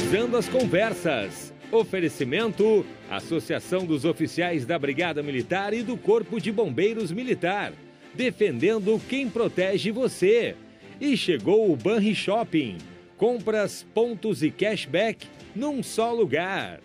Cruzando as Conversas. Oferecimento: Associação dos Oficiais da Brigada Militar e do Corpo de Bombeiros Militar. Defendendo quem protege você. E chegou o Banri Shopping. Compras, pontos e cashback num só lugar.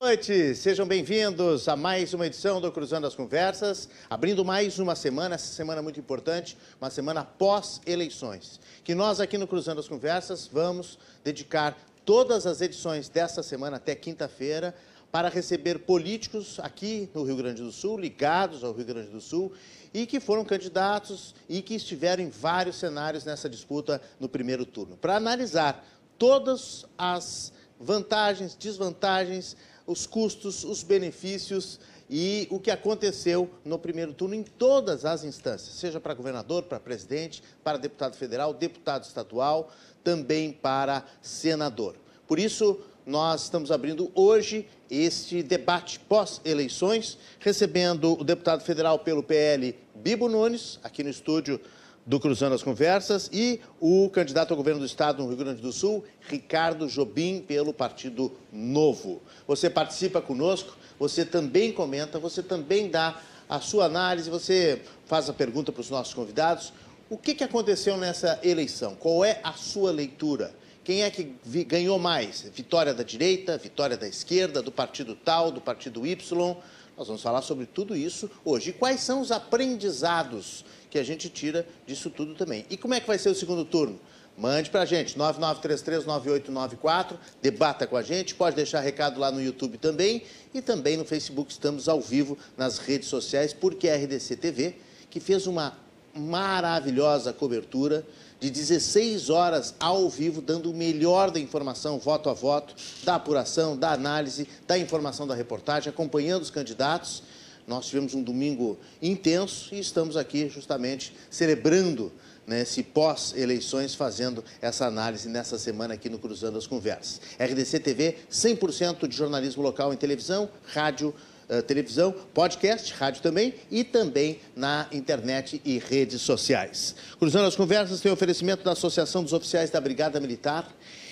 Boa noite, sejam bem-vindos a mais uma edição do Cruzando as Conversas, abrindo mais uma semana, essa semana muito importante, uma semana pós-eleições, que nós aqui no Cruzando as Conversas vamos dedicar todas as edições dessa semana até quinta-feira para receber políticos aqui no Rio Grande do Sul, ligados ao Rio Grande do Sul, e que foram candidatos e que estiveram em vários cenários nessa disputa no primeiro turno, para analisar todas as vantagens, desvantagens, os custos, os benefícios e o que aconteceu no primeiro turno em todas as instâncias, seja para governador, para presidente, para deputado federal, deputado estadual, também para senador. Por isso, nós estamos abrindo hoje este debate pós-eleições, recebendo o deputado federal pelo PL, Bibo Nunes, aqui no estúdio do Cruzando as Conversas, e o candidato ao governo do Estado no Rio Grande do Sul, Ricardo Jobim, pelo Partido Novo. Você participa conosco, você também comenta, você também dá a sua análise, você faz a pergunta para os nossos convidados. O que, que aconteceu nessa eleição? Qual é a sua leitura? Quem é que ganhou mais? Vitória da direita, vitória da esquerda, do partido tal, do partido Y? Nós vamos falar sobre tudo isso hoje. E quais são os aprendizados que a gente tira disso tudo também. E como é que vai ser o segundo turno? Mande para a gente, 99339894, debata com a gente, pode deixar recado lá no YouTube também e também no Facebook, estamos ao vivo nas redes sociais, porque a RDC TV, que fez uma maravilhosa cobertura de 16 horas ao vivo, dando o melhor da informação, voto a voto, da apuração, da análise, da informação da reportagem, acompanhando os candidatos nós tivemos um domingo intenso e estamos aqui justamente celebrando né, esse pós-eleições, fazendo essa análise nessa semana aqui no Cruzando as Conversas. RDC TV, 100% de jornalismo local em televisão, rádio, uh, televisão, podcast, rádio também e também na internet e redes sociais. Cruzando as Conversas tem oferecimento da Associação dos Oficiais da Brigada Militar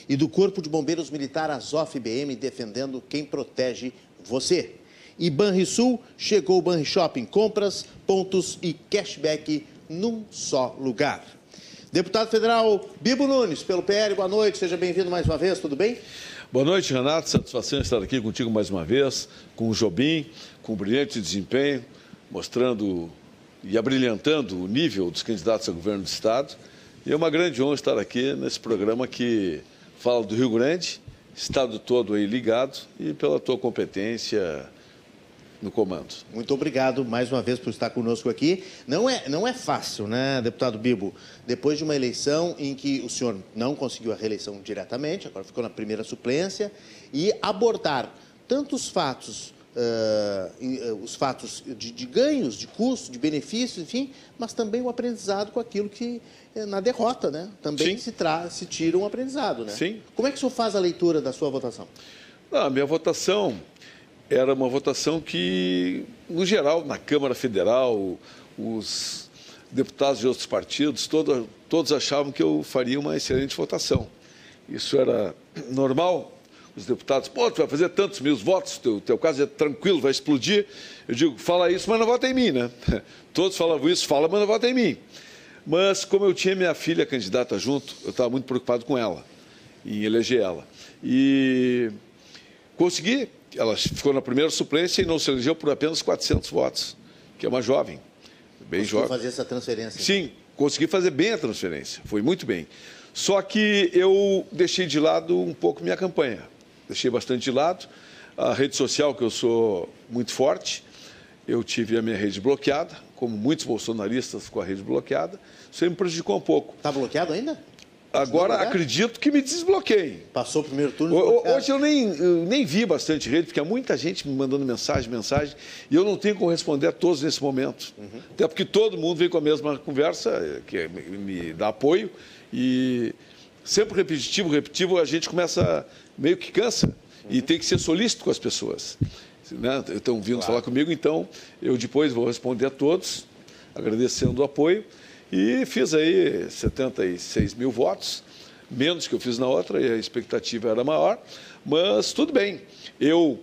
e do Corpo de Bombeiros Militar Azof-BM, defendendo quem protege você e Banrisul, chegou o Banri Shopping. Compras, pontos e cashback num só lugar. Deputado Federal Bibo Nunes, pelo PL, boa noite, seja bem-vindo mais uma vez, tudo bem? Boa noite, Renato. Satisfação estar aqui contigo mais uma vez, com o Jobim, com um brilhante desempenho, mostrando e abrilhantando o nível dos candidatos a governo do Estado. E é uma grande honra estar aqui nesse programa que fala do Rio Grande, Estado todo aí ligado, e pela tua competência no comando. Muito obrigado mais uma vez por estar conosco aqui. Não é, não é fácil, né, deputado Bibo? Depois de uma eleição em que o senhor não conseguiu a reeleição diretamente, agora ficou na primeira suplência, e abordar tantos fatos, uh, os fatos de, de, ganhos, de custos, de benefícios, enfim, mas também o aprendizado com aquilo que, eh, na derrota, né? Também se, tra se tira um aprendizado, né? Sim. Como é que o senhor faz a leitura da sua votação? Não, a minha votação era uma votação que, no geral, na Câmara Federal, os deputados de outros partidos, todo, todos achavam que eu faria uma excelente votação. Isso era normal. Os deputados, pô, tu vai fazer tantos mil votos, teu, teu caso é tranquilo, vai explodir. Eu digo, fala isso, mas não vota em mim, né? Todos falavam isso, fala, mas não vota em mim. Mas como eu tinha minha filha candidata junto, eu estava muito preocupado com ela, em eleger ela. E consegui ela ficou na primeira suplência e não se elegeu por apenas 400 votos, que é uma jovem, bem Conseguiu jovem. fazer essa transferência? Sim, consegui fazer bem a transferência, foi muito bem. Só que eu deixei de lado um pouco minha campanha, deixei bastante de lado. A rede social, que eu sou muito forte, eu tive a minha rede bloqueada, como muitos bolsonaristas com a rede bloqueada, isso me prejudicou um pouco. Está bloqueado ainda? Agora acredito que me desbloqueei. Passou o primeiro turno. Hoje eu nem, eu nem vi bastante rede, porque há muita gente me mandando mensagem, mensagem, e eu não tenho como responder a todos nesse momento. Uhum. Até porque todo mundo vem com a mesma conversa, que me dá apoio, e sempre repetitivo, repetitivo, a gente começa, meio que cansa, uhum. e tem que ser solícito com as pessoas. Né? Estão vindo claro. falar comigo, então eu depois vou responder a todos, agradecendo o apoio. E fiz aí 76 mil votos, menos que eu fiz na outra, e a expectativa era maior, mas tudo bem. Eu,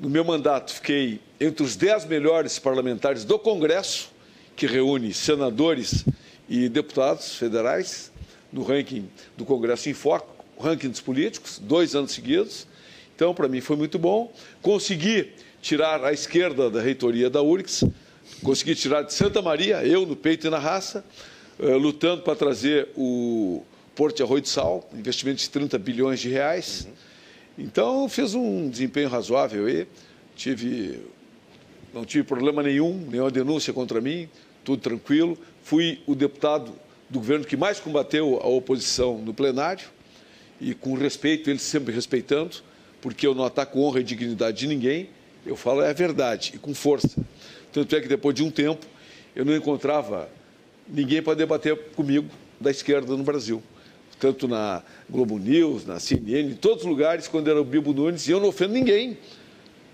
no meu mandato, fiquei entre os dez melhores parlamentares do Congresso, que reúne senadores e deputados federais, no ranking do Congresso em Foco, ranking dos políticos, dois anos seguidos. Então, para mim, foi muito bom. Consegui tirar a esquerda da reitoria da URIX, consegui tirar de Santa Maria, eu no peito e na raça, uh, lutando para trazer o Porto de Arroio de Sal, investimento de 30 bilhões de reais. Uhum. Então, fiz um desempenho razoável e tive, não tive problema nenhum, nenhuma denúncia contra mim, tudo tranquilo. Fui o deputado do governo que mais combateu a oposição no plenário e com respeito, ele sempre respeitando, porque eu não ataco honra e dignidade de ninguém, eu falo é a verdade e com força. Tanto é que depois de um tempo eu não encontrava ninguém para debater comigo da esquerda no Brasil. Tanto na Globo News, na CNN, em todos os lugares, quando era o Bibo Nunes, e eu não ofendo ninguém.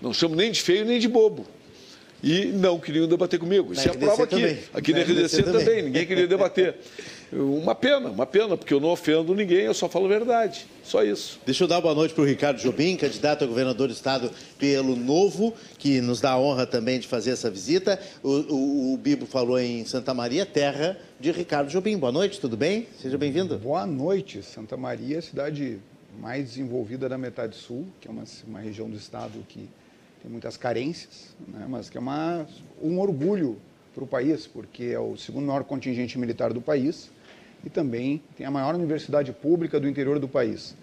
Não chamo nem de feio nem de bobo. E não queriam debater comigo. Isso é a prova aqui. Também. Aqui na, na RDC, também. também. Ninguém queria debater. Uma pena, uma pena, porque eu não ofendo ninguém, eu só falo a verdade. Só isso. Deixa eu dar boa noite para o Ricardo Jobim, candidato a governador do estado pelo Novo, que nos dá a honra também de fazer essa visita. O, o, o Bibo falou em Santa Maria, terra de Ricardo Jobim. Boa noite, tudo bem? Seja bem-vindo. Boa noite. Santa Maria é a cidade mais desenvolvida da metade sul, que é uma, uma região do estado que tem muitas carências, né, mas que é uma, um orgulho para o país, porque é o segundo maior contingente militar do país e também tem a maior universidade pública do interior do país.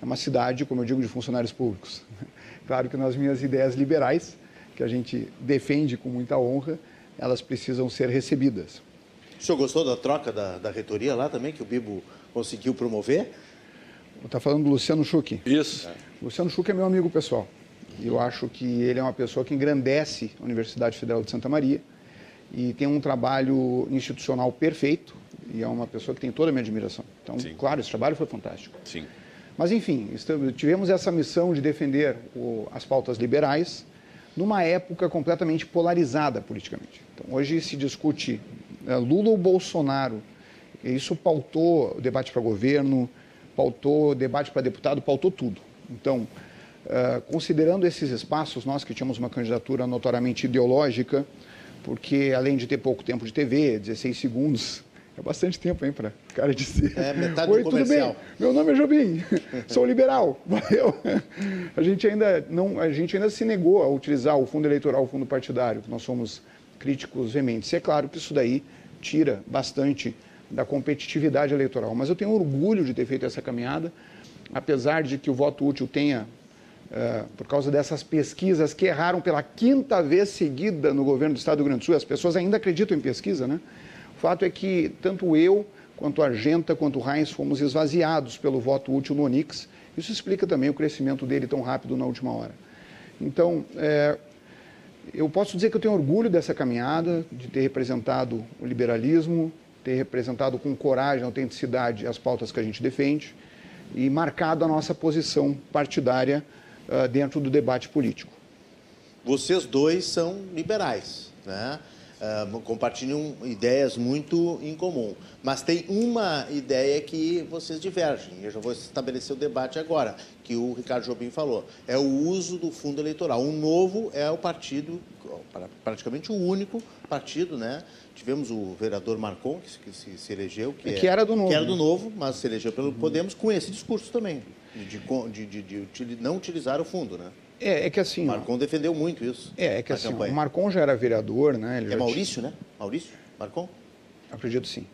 É uma cidade, como eu digo, de funcionários públicos. Claro que nas minhas ideias liberais, que a gente defende com muita honra, elas precisam ser recebidas. O senhor gostou da troca da, da reitoria lá também, que o Bibo conseguiu promover? Está falando do Luciano Schuch. Isso. Luciano Schuch é meu amigo pessoal. Eu acho que ele é uma pessoa que engrandece a Universidade Federal de Santa Maria e tem um trabalho institucional perfeito e é uma pessoa que tem toda a minha admiração. Então, Sim. claro, esse trabalho foi fantástico. Sim. Mas, enfim, tivemos essa missão de defender o, as pautas liberais numa época completamente polarizada politicamente. Então, hoje se discute é, Lula ou Bolsonaro. Isso pautou o debate para governo, pautou debate para deputado, pautou tudo. Então, uh, considerando esses espaços, nós que tínhamos uma candidatura notoriamente ideológica, porque além de ter pouco tempo de TV, 16 segundos, é bastante tempo, hein, para o cara dizer. É, metade Oi, do comercial. tudo bem? Meu nome é Jobim, sou liberal. Valeu. A gente, ainda não, a gente ainda se negou a utilizar o fundo eleitoral, o fundo partidário, nós somos críticos veementes. é claro que isso daí tira bastante da competitividade eleitoral. Mas eu tenho orgulho de ter feito essa caminhada, apesar de que o voto útil tenha, uh, por causa dessas pesquisas que erraram pela quinta vez seguida no governo do Estado do Rio Grande do Sul, as pessoas ainda acreditam em pesquisa, né? O fato é que tanto eu, quanto a Argenta, quanto o Heinz fomos esvaziados pelo voto útil no Onix. Isso explica também o crescimento dele tão rápido na última hora. Então, é, eu posso dizer que eu tenho orgulho dessa caminhada, de ter representado o liberalismo, ter representado com coragem, autenticidade as pautas que a gente defende e marcado a nossa posição partidária uh, dentro do debate político. Vocês dois são liberais, né? uh, compartilham ideias muito em comum. Mas tem uma ideia que vocês divergem. Eu já vou estabelecer o debate agora, que o Ricardo Jobim falou. É o uso do fundo eleitoral. O novo é o partido, praticamente o único partido, né? Tivemos o vereador Marcon, que se, se elegeu, que, que, era do novo. Que era do né? novo, mas se elegeu pelo uhum. Podemos, com esse discurso também, de, de, de, de não utilizar o fundo, né? É, é que assim. Marcon ó, defendeu muito isso. É, é que assim, o Marcon já era vereador, né? É Maurício, tinha... né? Maurício? Marcon? Acredito sim.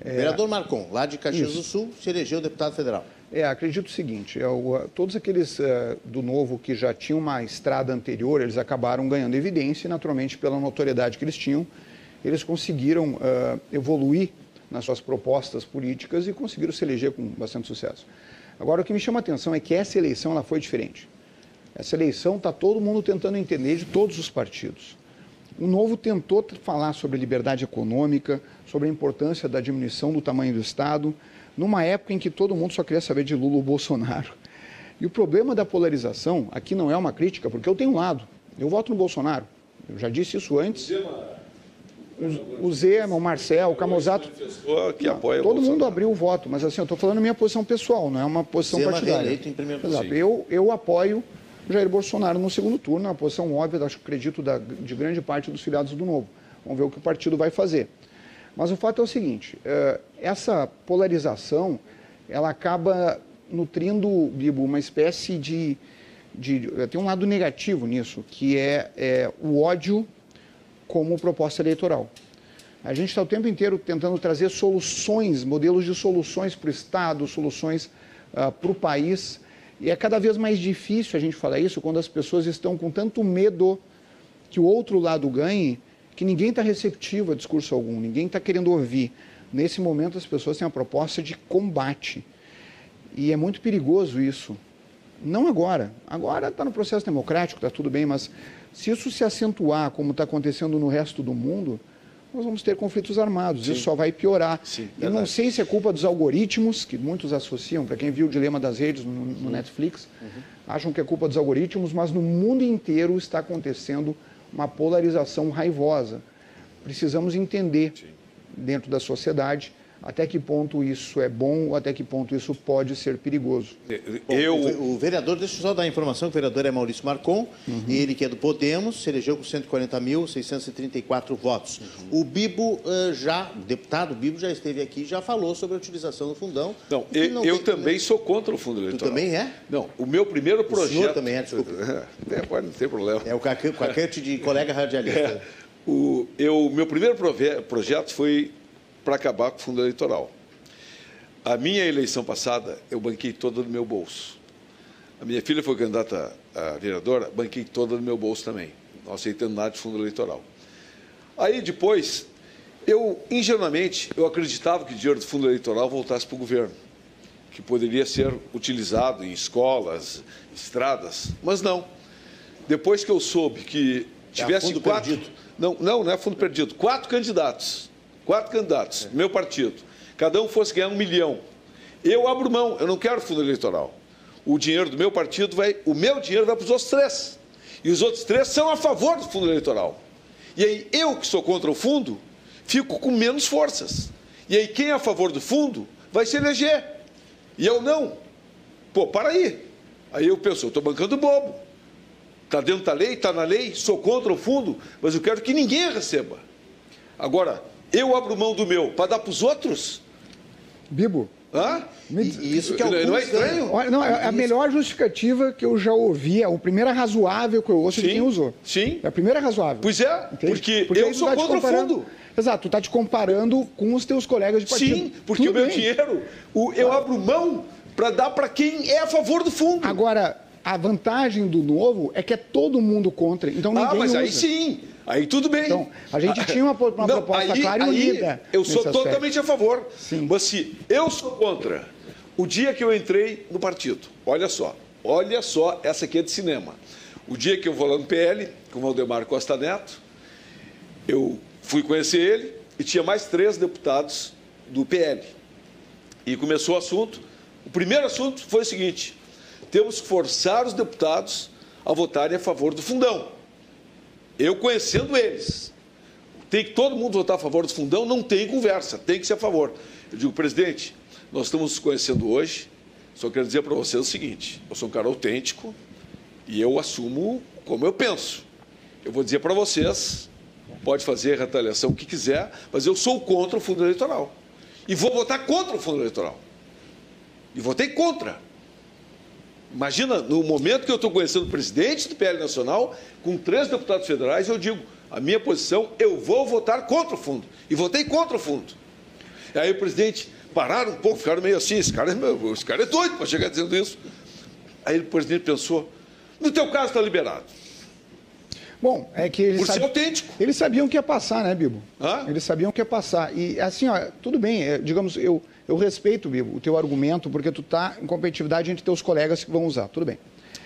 É... Vereador Marcon, lá de Caxias isso. do Sul, se elegeu deputado federal. É, acredito o seguinte: é, o, todos aqueles uh, do Novo que já tinham uma estrada anterior, eles acabaram ganhando evidência e, naturalmente, pela notoriedade que eles tinham, eles conseguiram uh, evoluir nas suas propostas políticas e conseguiram se eleger com bastante sucesso. Agora, o que me chama a atenção é que essa eleição ela foi diferente. Essa eleição está todo mundo tentando entender de todos os partidos. O Novo tentou falar sobre liberdade econômica, sobre a importância da diminuição do tamanho do Estado, numa época em que todo mundo só queria saber de Lula ou Bolsonaro. E o problema da polarização, aqui não é uma crítica, porque eu tenho um lado. Eu voto no Bolsonaro. Eu já disse isso antes. O, o Zema, o Marcel, o Camozato. Que apoia todo mundo abriu o voto, mas assim, eu estou falando minha posição pessoal, não é uma posição Zema partidária. Em primeiro Exato. Eu, eu apoio Jair Bolsonaro no segundo turno, é uma posição óbvia, acho, acredito, da, de grande parte dos filiados do Novo. Vamos ver o que o partido vai fazer. Mas o fato é o seguinte, eh, essa polarização, ela acaba nutrindo, Bibo, uma espécie de, de... Tem um lado negativo nisso, que é, é o ódio como proposta eleitoral. A gente está o tempo inteiro tentando trazer soluções, modelos de soluções para o Estado, soluções uh, para o país. E é cada vez mais difícil a gente falar isso quando as pessoas estão com tanto medo que o outro lado ganhe, que ninguém está receptivo a discurso algum, ninguém está querendo ouvir. Nesse momento, as pessoas têm uma proposta de combate. E é muito perigoso isso. Não agora. Agora está no processo democrático, está tudo bem, mas se isso se acentuar como está acontecendo no resto do mundo, nós vamos ter conflitos armados. Sim. Isso só vai piorar. Sim, Eu não sei se é culpa dos algoritmos, que muitos associam, para quem viu o Dilema das Redes no, no Netflix, uhum. acham que é culpa dos algoritmos, mas no mundo inteiro está acontecendo uma polarização raivosa. Precisamos entender, Sim. dentro da sociedade, até que ponto isso é bom ou até que ponto isso pode ser perigoso. Eu... O, vereador, deixa eu só dar a informação, o vereador é Maurício Marcon, uhum. ele que é do Podemos, se elegeu com 140.634 votos. Uhum. O Bibo uh, já, o deputado Bibo já esteve aqui, já falou sobre a utilização do fundão. Não, eu, não eu também sou contra o fundo eleitoral. Tu também é? Não, o meu primeiro projeto... O senhor também é, desculpa. É, pode não ter problema. É o cacete de colega radialista. É, o eu, meu primeiro projeto foi para acabar com o fundo eleitoral. A minha eleição passada, eu banquei toda do meu bolso. A minha filha foi candidata a vereadora, banquei toda do meu bolso também, não aceitando nada de fundo eleitoral. Aí depois, eu, ingenuamente, eu acreditava que o dinheiro do fundo eleitoral voltasse para o governo, que poderia ser utilizado em escolas, estradas, mas não. Depois que eu soube que é tivesse é quatro... Perdido. Não, não, não é fundo perdido. Quatro candidatos quatro candidatos, meu partido, cada um fosse ganhar um milhão. Eu abro mão, eu não quero fundo eleitoral. O dinheiro do meu partido vai, o meu dinheiro vai para os outros três. E os outros três são a favor do fundo eleitoral. E aí eu, que sou contra o fundo, fico com menos forças. E aí quem é a favor do fundo vai se eleger. E eu não. Pô, para aí. Aí eu penso, eu estou bancando bobo. Está dentro da lei, está na lei, sou contra o fundo, mas eu quero que ninguém receba. Agora, eu abro mão do meu para dar para os outros? Bibo. Hã? E isso que é não é estranho? Olha, não, é a melhor justificativa que eu já ouvi, é a primeira razoável que eu ouço sim, de quem usou. Sim. É a primeira razoável. Pois é, porque, porque eu sou tá contra o fundo. Exato, tu está te comparando com os teus colegas de partido. Sim, porque Tudo o meu bem. dinheiro, o, eu abro mão para dar para quem é a favor do fundo. Agora, a vantagem do novo é que é todo mundo contra, então ninguém Ah, mas usa. aí sim. Aí tudo bem. Então, a gente tinha uma, uma não, proposta aí, clara e unida. Eu sou totalmente a favor. Sim. Mas se eu sou contra, o dia que eu entrei no partido, olha só, olha só, essa aqui é de cinema. O dia que eu vou lá no PL, com o Valdemar Costa Neto, eu fui conhecer ele e tinha mais três deputados do PL. E começou o assunto. O primeiro assunto foi o seguinte: temos que forçar os deputados a votarem a favor do fundão. Eu conhecendo eles, tem que todo mundo votar a favor do fundão, não tem conversa, tem que ser a favor. Eu digo, presidente, nós estamos nos conhecendo hoje, só quero dizer para vocês o seguinte: eu sou um cara autêntico e eu assumo como eu penso. Eu vou dizer para vocês, pode fazer a retaliação o que quiser, mas eu sou contra o fundo eleitoral. E vou votar contra o fundo eleitoral. E votei contra. Imagina, no momento que eu estou conhecendo o presidente do PL Nacional, com três deputados federais, eu digo, a minha posição, eu vou votar contra o fundo. E votei contra o fundo. E aí o presidente pararam um pouco, ficaram meio assim, esse cara, é esse cara é doido para chegar dizendo isso. Aí o presidente pensou, no teu caso está liberado. Bom, é que eles, Por autêntico. eles sabiam que ia passar, né, Bibo? Hã? Eles sabiam que ia passar. E assim, ó, tudo bem, é, digamos, eu, eu respeito, Bibo, o teu argumento, porque tu está em competitividade entre teus colegas que vão usar, tudo bem.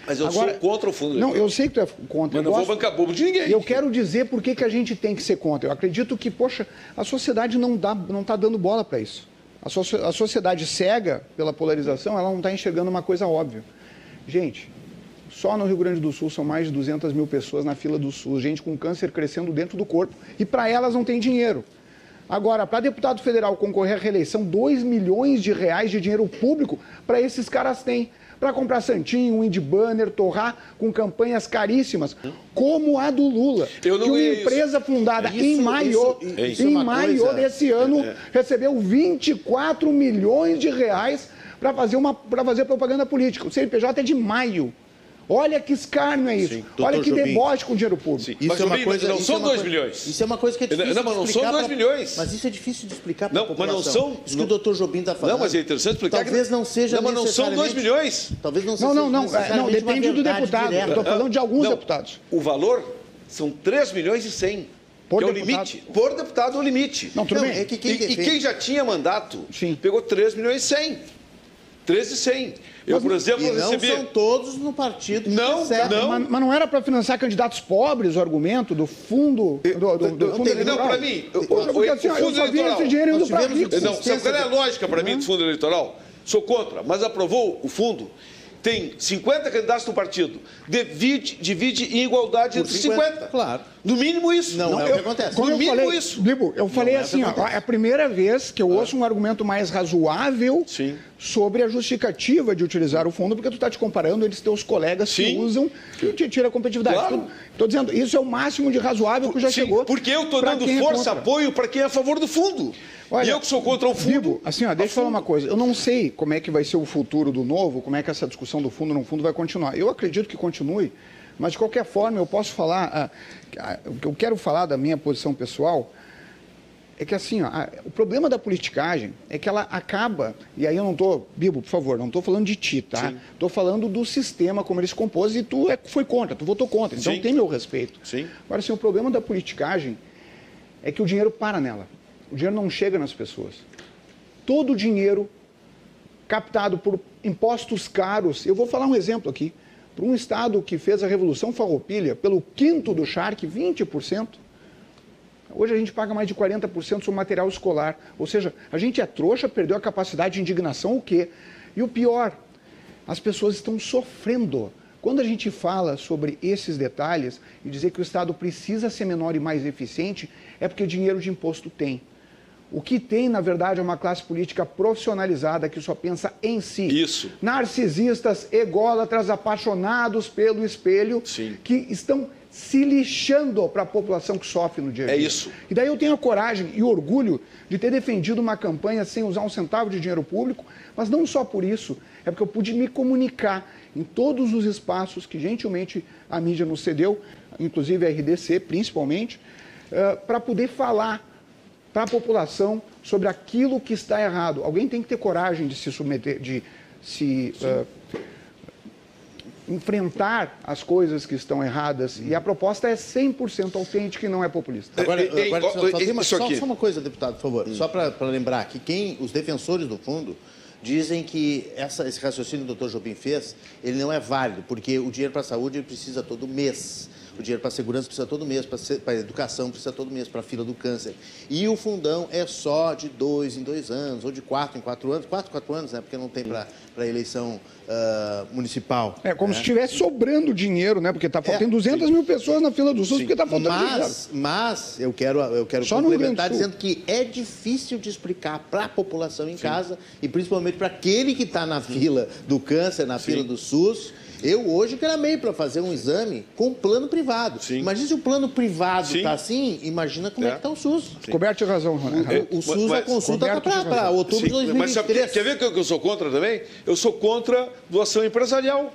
Mas eu Agora, sou contra o fundo Não, eu sei que tu é contra. Mas não gosto, vou bancar bobo de ninguém. E eu quero dizer por que, que a gente tem que ser contra. Eu acredito que, poxa, a sociedade não está não tá dando bola para isso. A, so a sociedade cega pela polarização, ela não está enxergando uma coisa óbvia. Gente, Só no Rio Grande do Sul são mais de 200 mil pessoas na fila do SUS, gente com câncer crescendo dentro do corpo e para elas não tem dinheiro. Agora, para deputado federal concorrer à reeleição, 2 milhões de reais de dinheiro público para esses caras têm. Para comprar santinho, wind banner, torrar com campanhas caríssimas, como a do Lula. Eu que uma empresa fundada Isso- em maio, isso- isso é em maio coisa- desse ano, recebeu 24 milhões de reais para fazer, uma- fazer propaganda política. O CNPJ é de maio. Olha que escárnio é isso. Sim, Olha que Jobim. deboche com dinheiro público. Isso Mas, é uma Jobim, coisa, não isso são é uma dois coisa- milhões. Isso é uma coisa que é Não, difícil não, mas de não explicar são dois pra- milhões. Mas isso é difícil de explicar para a Não, mas não população. são- Isso que o doutor Jobim está falando. Não, mas é interessante explicar que- Talvez não seja Não, mas não são dois necessariamente- milhões. Talvez não seja Não, não, não. é, Não, uma depende do deputado. direta. Estou falando de alguns Não, deputados. O valor são 3 milhões e 100. Por que é o deputado. limite. Por deputado é o limite. Não, tudo Não, bem. é que quem e, e quem já tinha mandato Sim. pegou 3 milhões e 100. 3 e 100. Eu, por exemplo, E não recebi. são todos no partido que Não, recebem. não. Mas, mas não era para financiar candidatos pobres o argumento do fundo do, do, do não fundo? Não, para mim, o, o, porque o assim, ó, eu fundo eleitoral. esse dinheiro indo para ricos. Não, sabe qual é a lógica para mim do fundo eleitoral? Sou contra, mas aprovou o fundo. Tem 50 candidatos no partido. Divide, divide em igualdade entre 50. 50, claro. No mínimo isso. Não, é o que acontece. No eu mínimo falei, isso. Bibo, eu falei é o que assim, ó, acontece. é a primeira vez que eu ouço um argumento mais razoável Sim. Sobre a justificativa de utilizar o fundo, porque tu está te comparando entre teus colegas que Sim. usam e te tira a competitividade. Claro. Estou dizendo, isso é o máximo de razoável que já Sim, chegou. porque eu estou dando é força, contra. apoio para quem é a favor do fundo. Olha, e eu que sou contra o fundo. Bibo, assim, ó, deixa eu falar uma coisa. Eu não sei como é que vai ser o futuro do novo, como é que essa discussão do fundo não fundo vai continuar. Eu acredito que continue, mas de qualquer forma eu posso falar. ah, ah, o que eu quero falar da minha posição pessoal é que assim, ó, a- o problema da politicagem é que ela acaba, e aí eu não estou, Bibo, por favor, não estou falando de ti, tá? Estou falando do sistema como ele se compôs e tu é, foi contra, tu votou contra, então Sim. tem meu respeito. Sim. Agora, assim, o problema da politicagem é que o dinheiro para nela. O dinheiro não chega nas pessoas. Todo o dinheiro captado por impostos caros, eu vou falar um exemplo aqui, para um estado que fez a Revolução Farroupilha, pelo quinto do charque, 20%, hoje a gente paga mais de 40% sobre material escolar. Ou seja, a gente é trouxa, perdeu a capacidade de indignação, o quê? E o pior, as pessoas estão sofrendo. Quando a gente fala sobre esses detalhes e dizer que o Estado precisa ser menor e mais eficiente, é porque dinheiro de imposto tem. O que tem, na verdade, é uma classe política profissionalizada que só pensa em si. Isso. Narcisistas, ególatras, apaixonados pelo espelho, Sim. que estão se lixando para a população que sofre no dia a dia. É isso. E daí eu tenho a coragem e orgulho de ter defendido uma campanha sem usar um centavo de dinheiro público, mas não só por isso, é porque eu pude me comunicar em todos os espaços que gentilmente a mídia nos cedeu, inclusive a RDC principalmente, para poder falar para a população sobre aquilo que está errado. Alguém tem que ter coragem de se submeter, de se eh, enfrentar as coisas que estão erradas. E a proposta é 100% autêntica e não é populista. Agora, agora só, só, uma, só- só uma coisa, deputado, por favor. Só para lembrar que quem, os defensores do fundo dizem que essa- esse raciocínio que o doutor Jobim fez, ele não é válido, porque o dinheiro para a saúde ele precisa todo mês. O dinheiro para a segurança precisa todo mês, para a educação precisa todo mês, para a fila do câncer. E o fundão é só de dois em dois anos, ou de quatro em quatro anos. Quatro em quatro anos, né? Porque não tem para a eleição ah, municipal. É como né? se estivesse sobrando dinheiro, né? Porque tá, É, tem 200 mil pessoas na fila do SUS porque está faltando dinheiro. Mas, mas eu quero, eu quero Só complementar dizendo que é difícil de explicar para a população em casa e principalmente para aquele que está na fila do câncer, na fila do SUS. Eu hoje gramei para fazer um exame com plano privado. Sim. Imagina se o plano privado Sim. está assim, imagina como é, É. que está o SUS. Coberto de razão, Ronaldo. O, o SUS, mas- a consulta está para outubro de Sim, mas sabe, 2023. quer ver que eu sou contra também? Eu sou contra doação empresarial.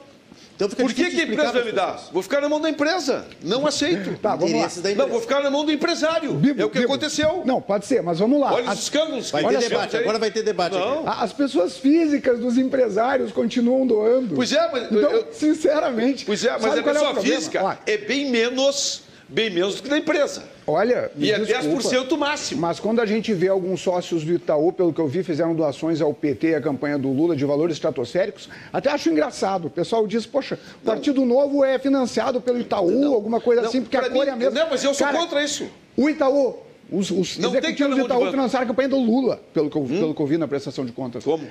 Então fica Por que, que a empresa vai me dar? Vou ficar na mão da empresa. Não aceito. Tá, vamos lá. Não, vou ficar na mão do empresário. Bibo, é o que Bibo. aconteceu. Não, pode ser, mas vamos lá. Olha As- os escândalos. Vai ter debate, aí. agora vai ter debate aqui. Não. a- As pessoas físicas dos empresários continuam doando. Pois é, mas Então, eu- sinceramente. Pois é, mas a é pessoa problema? física é bem menos, bem menos do que da empresa. Olha, E é desculpa, 10% máximo. Mas quando a gente vê alguns sócios do Itaú, pelo que eu vi, fizeram doações ao PT e à campanha do Lula de valores estratosféricos, até acho engraçado. O pessoal diz, poxa, o Partido Novo é financiado pelo Itaú, alguma coisa Não, assim, porque a cor é a mesma. não, mas eu sou Cara, contra isso. O Itaú, os, os Não executivos do Itaú financiaram a campanha do Lula, pelo que, eu, pelo que eu vi na prestação de contas. Como?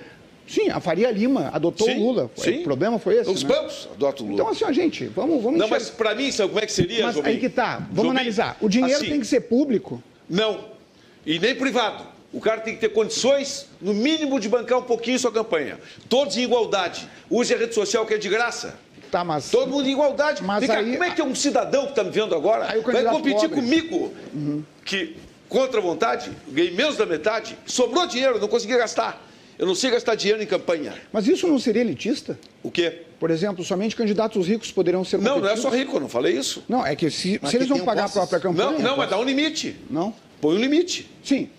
Sim, a Faria Lima adotou Sim, o Lula. sim. O problema foi esse. Os né? bancos adotam o Lula. Então, assim, ó, gente, vamos, vamos não, mas para mim, sabe como é que seria, Mas Jobim? aí que tá. Vamos Jobim, analisar. O dinheiro assim, tem que ser público. Não. E nem privado. O cara tem que ter condições, no mínimo, de bancar um pouquinho sua campanha. Todos em igualdade. Use a rede social que é de graça. Tá, mas. Todo mundo em igualdade. Mas cá, aí- como é que é um cidadão que está me vendo agora vai competir pobre. comigo, que contra a vontade, ganhei menos da metade, sobrou dinheiro, não consegui gastar. Eu não sei gastar dinheiro em campanha. Mas isso não seria elitista? O quê? Por exemplo, somente candidatos ricos poderiam ser Não, não é só rico, eu não falei isso. Não, é que se, Mas se eles vão pagar a própria campanha. Não, não, mas dá um limite. Não? Põe um limite. Sim.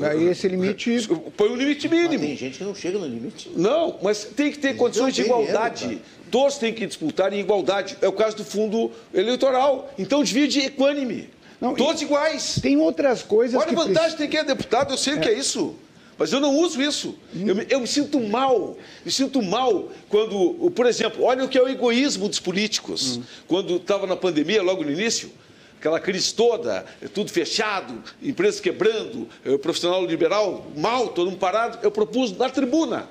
Aí esse limite. Põe um limite Mas mínimo. tem gente que não chega no limite. Não, mas tem que ter condições de dinheiro, igualdade. cara. Todos têm que disputar em igualdade. É o caso do fundo eleitoral. Então divide equânime. Não, Todos iguais. Tem outras coisas Olha a vantagem tem quem é deputado, eu sei o que é isso. Mas eu não uso isso. Eu, me, eu me sinto mal. Me sinto mal quando, por exemplo, olha o que é o egoísmo dos políticos. Quando estava na pandemia, logo no início, aquela crise toda, tudo fechado, empresas quebrando, eh, profissional liberal mal, todo mundo parado, eu propus na tribuna.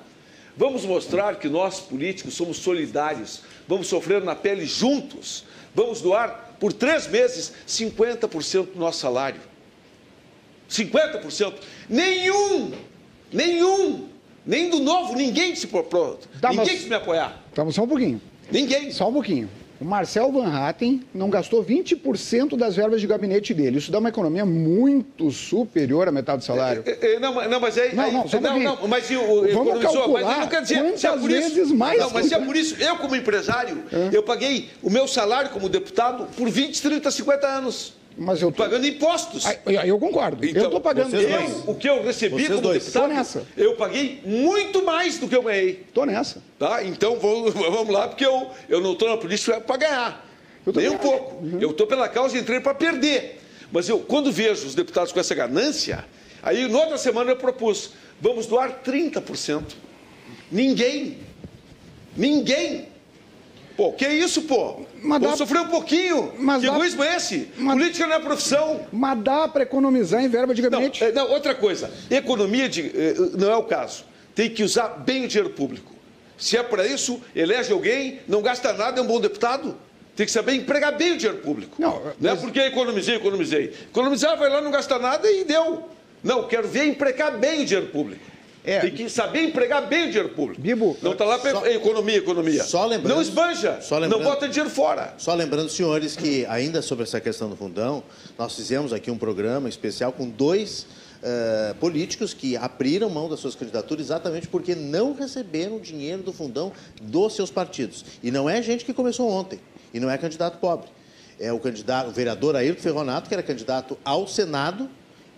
Vamos mostrar que nós, políticos, somos solidários. Vamos sofrer na pele juntos. Vamos doar, por três meses, 50% do nosso salário. 50%. Nenhum, nenhum, nem do novo, ninguém se propôs. Tá, ninguém mas- quis me apoiar. Vamos só um pouquinho. Ninguém. Só um pouquinho. O Marcel Van Hatten não gastou 20% das verbas de gabinete dele. Isso dá uma economia muito superior à metade do salário. É, é, Não, mas- não, mas aí. Não, aí- não, não, pouquinho. não, mas e o Vamos economizou, mas calcular aí não quer dizer se é quantas por isso. vezes mais Não, mas se é por isso, eu como empresário, eu paguei o meu salário como deputado por 20, 30, 50 anos. Mas eu tô... Pagando impostos. Aí- aí eu concordo. eu Então, estou pagando. vocês Eu, dois. o que eu recebi Vocês como dois. deputado, Tô nessa. eu paguei muito mais do que eu ganhei. Tô nessa. Tá? Então vamos, vamos lá, porque eu, eu não estou na política para ganhar. Eu Nem um pouco. Eu estou pela causa e entrei para perder. Mas eu, quando vejo os deputados com essa ganância, aí na outra semana eu propus, vamos doar 30%. Ninguém. Ninguém. Pô, que isso, pô? Mas dá- sofrer um pouquinho. Mas que dá- egoísmo é esse? Mas- Política não é profissão. Mas dá para economizar em verba de Não, gabinete. é, não, outra coisa, economia de, eh, não é o caso. Tem que usar bem o dinheiro público. Se é para isso, elege alguém, não gasta nada, é um bom deputado. Tem que saber empregar bem o dinheiro público. Não, não é mas- porque economizei, economizei. Economizar, vai lá, não gasta nada e deu. Não, quero ver empregar bem o dinheiro público. É. Tem que saber empregar bem o dinheiro público. Bibo, não está lá para só- economia, economia. só lembrando- não esbanja. não bota dinheiro fora. Só lembrando, senhores, que ainda sobre essa questão do fundão, nós fizemos aqui um programa especial com dois eh, políticos que abriram mão das suas candidaturas exatamente porque não receberam dinheiro do fundão dos seus partidos. E não é gente que começou ontem, e não é candidato pobre. É o candidato, o vereador Ayrton Ferronato, que era candidato ao Senado,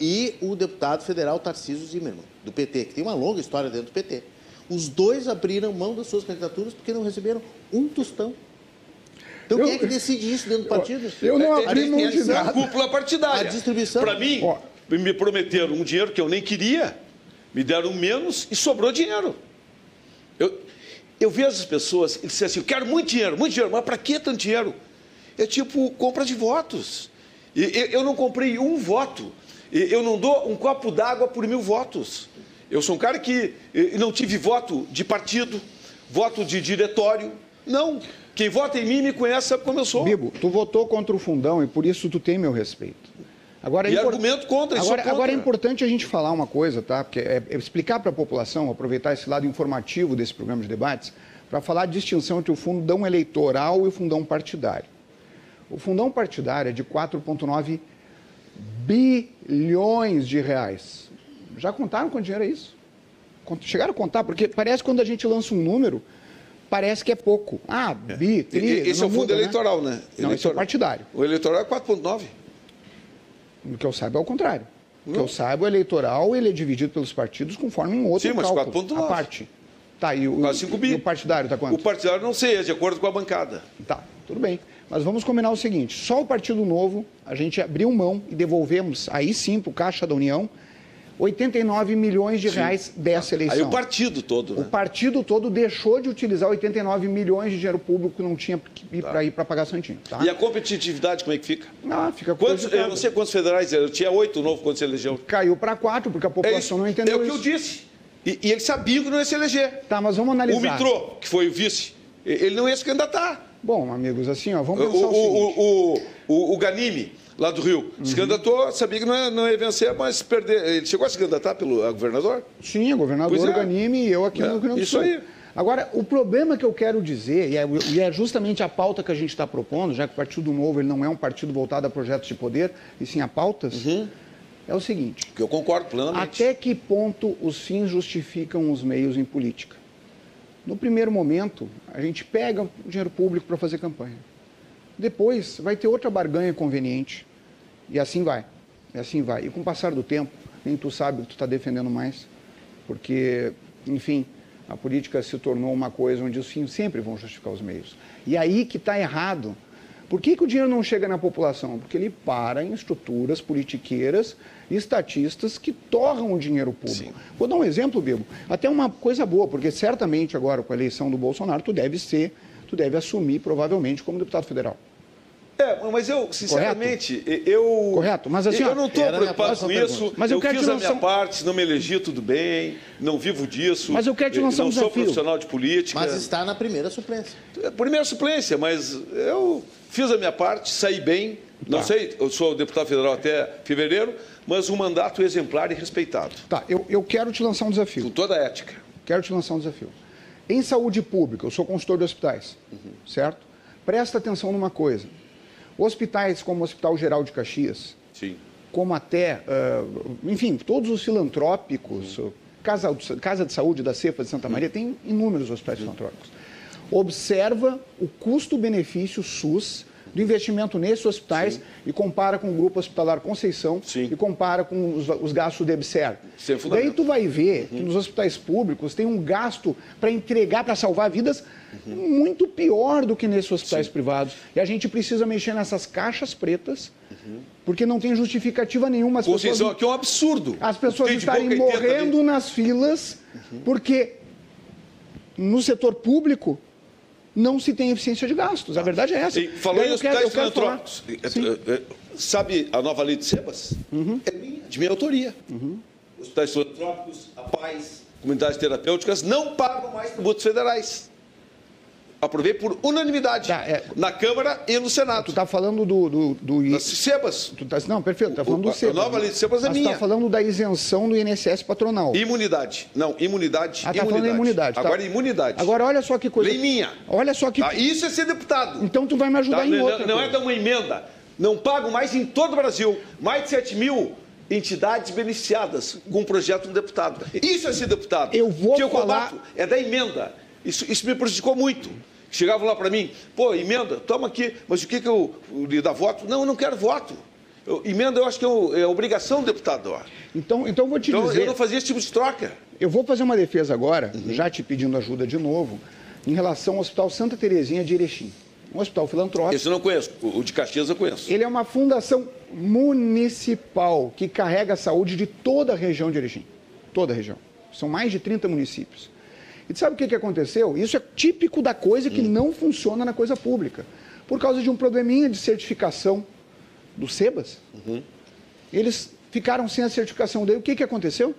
e o deputado federal Tarcísio Zimmermann, do PT, que tem uma longa história dentro do PT. Os dois abriram mão das suas candidaturas porque não receberam um tostão. Então Eu- quem é que decide isso dentro do partido? Eu não É, abri mão de é a nada. cúpula partidária. A distribuição. Para mim, Ó. me prometeram um dinheiro que eu nem queria, me deram menos e sobrou dinheiro. Eu, eu vejo as pessoas e dizem assim: eu quero muito dinheiro, muito dinheiro, mas para que tanto dinheiro? É tipo compra de votos. E, eu, eu não comprei um voto. Eu não dou um copo d'água por mil votos. Eu sou um cara que não tive voto de partido, voto de diretório. Não. Quem vota em mim me conhece, sabe como eu sou. Bibo, tu votou contra o fundão e por isso tu tem meu respeito. Agora, é E impor- argumento contra, agora, contra. agora é importante a gente falar uma coisa, tá? Porque é, é explicar para a população, aproveitar esse lado informativo desse programa de debates, para falar a distinção entre o fundão eleitoral e o fundão partidário. O fundão partidário é de 4,9 bilhões de reais. Já contaram quanto dinheiro é isso? Chegaram a contar? Porque parece que quando a gente lança um número, parece que é pouco. Ah, bi, E- tri, Esse é o fundo muda, né? eleitoral, né? Não, esse é o partidário. O eleitoral é 4,9. O que eu saiba é o contrário. O que eu saiba, o eleitoral ele é dividido pelos partidos conforme um outro Sim, mas cálculo. 4,9. A parte. Tá, e o, Quase 5 bi. e o partidário tá O quanto? partidário não sei, é de acordo com a bancada. Tá, tudo bem. Mas vamos combinar o seguinte: só o Partido Novo, a gente abriu mão e devolvemos, aí sim, para o Caixa da União, 89 milhões de reais dessa eleição. Aí o partido todo, O né? partido todo deixou de utilizar 89 milhões de dinheiro público que não tinha que ir para ir para pagar santinho. Tá? E a competitividade, como é que fica? Ah, fica Quantos, eu não sei quantos federais, eu tinha oito novo quando se elegeu. Caiu para quatro, porque a É população isso, não entendeu é o que isso. eu disse. E, e ele sabia que não ia se eleger. Tá, mas vamos analisar. O Mitrô, que foi o vice, ele não ia se candidatar. Bom, amigos, assim, ó, vamos pensar o, seguinte. o, o, o, o Ganime, lá do Rio, se candidatou, sabia que não ia, não ia vencer, mas perder. Ele chegou a se candidatar pelo governador? Sim, o governador é. Ganime e eu aqui É, no Rio Grande do isso Sul. aí. Agora, o problema que eu quero dizer, e é, e é justamente a pauta que a gente está propondo, já que o Partido Novo ele não é um partido voltado a projetos de poder, e sim a pautas, Uhum. é o seguinte. Que eu concordo plenamente. Até que ponto os fins justificam os meios em política? No primeiro momento, a gente pega o dinheiro público para fazer campanha. Depois, vai ter outra barganha conveniente. E assim vai. E assim vai. E com o passar do tempo, nem tu sabe o que tu está defendendo mais. Porque, enfim, a política se tornou uma coisa onde os fins sempre vão justificar os meios. E aí que está errado. Por que, que o dinheiro não chega na população? Porque ele para em estruturas politiqueiras estatistas que torram o dinheiro público. Vou dar um exemplo, Bibo. Até uma coisa boa, porque certamente agora com a eleição do Bolsonaro, tu deve ser, tu deve assumir provavelmente como deputado federal. É, mas eu, sinceramente, eu. Correto, mas assim, Eu não estou preocupado com isso. pergunta. Mas eu quero fiz te a minha lançar parte, não me elegi, tudo bem, não vivo disso. Mas eu quero te lançar não um sou desafio. profissional de política. Mas está na primeira suplência. Primeira suplência, mas eu fiz a minha parte, saí bem. Não Tá. sei, eu sou deputado federal até fevereiro, mas um mandato exemplar e respeitado, Tá, eu, eu quero te lançar um com desafio. toda a ética. Quero te lançar um desafio. Em saúde pública, eu sou consultor de hospitais, certo? Presta atenção numa coisa. Hospitais como o Hospital Geral de Caxias, Sim. como até, ah, enfim, todos os filantrópicos, Casa, Casa de Saúde da Cefa de Santa Maria, tem inúmeros hospitais filantrópicos. Observa o custo-benefício SUS do investimento nesses hospitais e compara com o Grupo Hospitalar Conceição Sim. e compara com os, os gastos do EBSER. É. Daí tu vai ver que nos hospitais públicos tem um gasto para entregar, para salvar vidas, muito pior do que nesses hospitais privados. E a gente precisa mexer nessas caixas pretas, porque não tem justificativa nenhuma. As Conceição pessoas, aqui é um absurdo. as pessoas estarem ali. morrendo nas filas, porque no setor público não se tem eficiência de gastos. A verdade é essa. E em hospitais quero filantrópicos. É, é, é, Sabe a nova lei de Sebas? É minha, de minha autoria. Hospitais filantrópicos, a paz, comunidades terapêuticas não pagam mais tributos federais. Aprovei por unanimidade Tá, é. na Câmara e no Senado. Tu está falando do... do, do Das Sebas. tu tá- não, perfeito, está falando O- do a SEBAS. nova lei de SEBAS é Mas minha. está falando da isenção do INSS patronal. Imunidade. Não, imunidade. Ah, tá falando imunidade. tá. Agora imunidade. Agora, olha só que coisa. Lei minha. Olha só que. Tá? Isso é ser deputado. Então tu vai me ajudar Tá? em Não- outra. Não, é coisa. dar uma emenda. Não pagam mais em todo o Brasil. Mais de 7 mil entidades beneficiadas com o projeto do deputado. Isso é ser deputado. Eu vou que eu falar- combato é da emenda. Isso, isso me prejudicou muito. Chegavam lá para mim, pô, emenda, toma aqui, mas o que, que eu, lhe dá voto? Não, eu não quero voto. Eu- emenda eu acho que é, é obrigação do deputado. Então, então eu vou te Então dizer. eu não fazia esse tipo de troca. Eu vou fazer uma defesa agora, Uhum. já te pedindo ajuda de novo, em relação ao Hospital Santa Terezinha de Erechim. Um hospital filantrópico. Esse eu não conheço. O de Caxias eu conheço. Ele é uma fundação municipal que carrega a saúde de toda a região de Erechim. Toda a região. São mais de 30 municípios. E sabe o que, que aconteceu? Isso é típico da coisa que não funciona na coisa pública. Por causa de um probleminha de certificação do SEBAS, eles ficaram sem a certificação dele. O que, que aconteceu?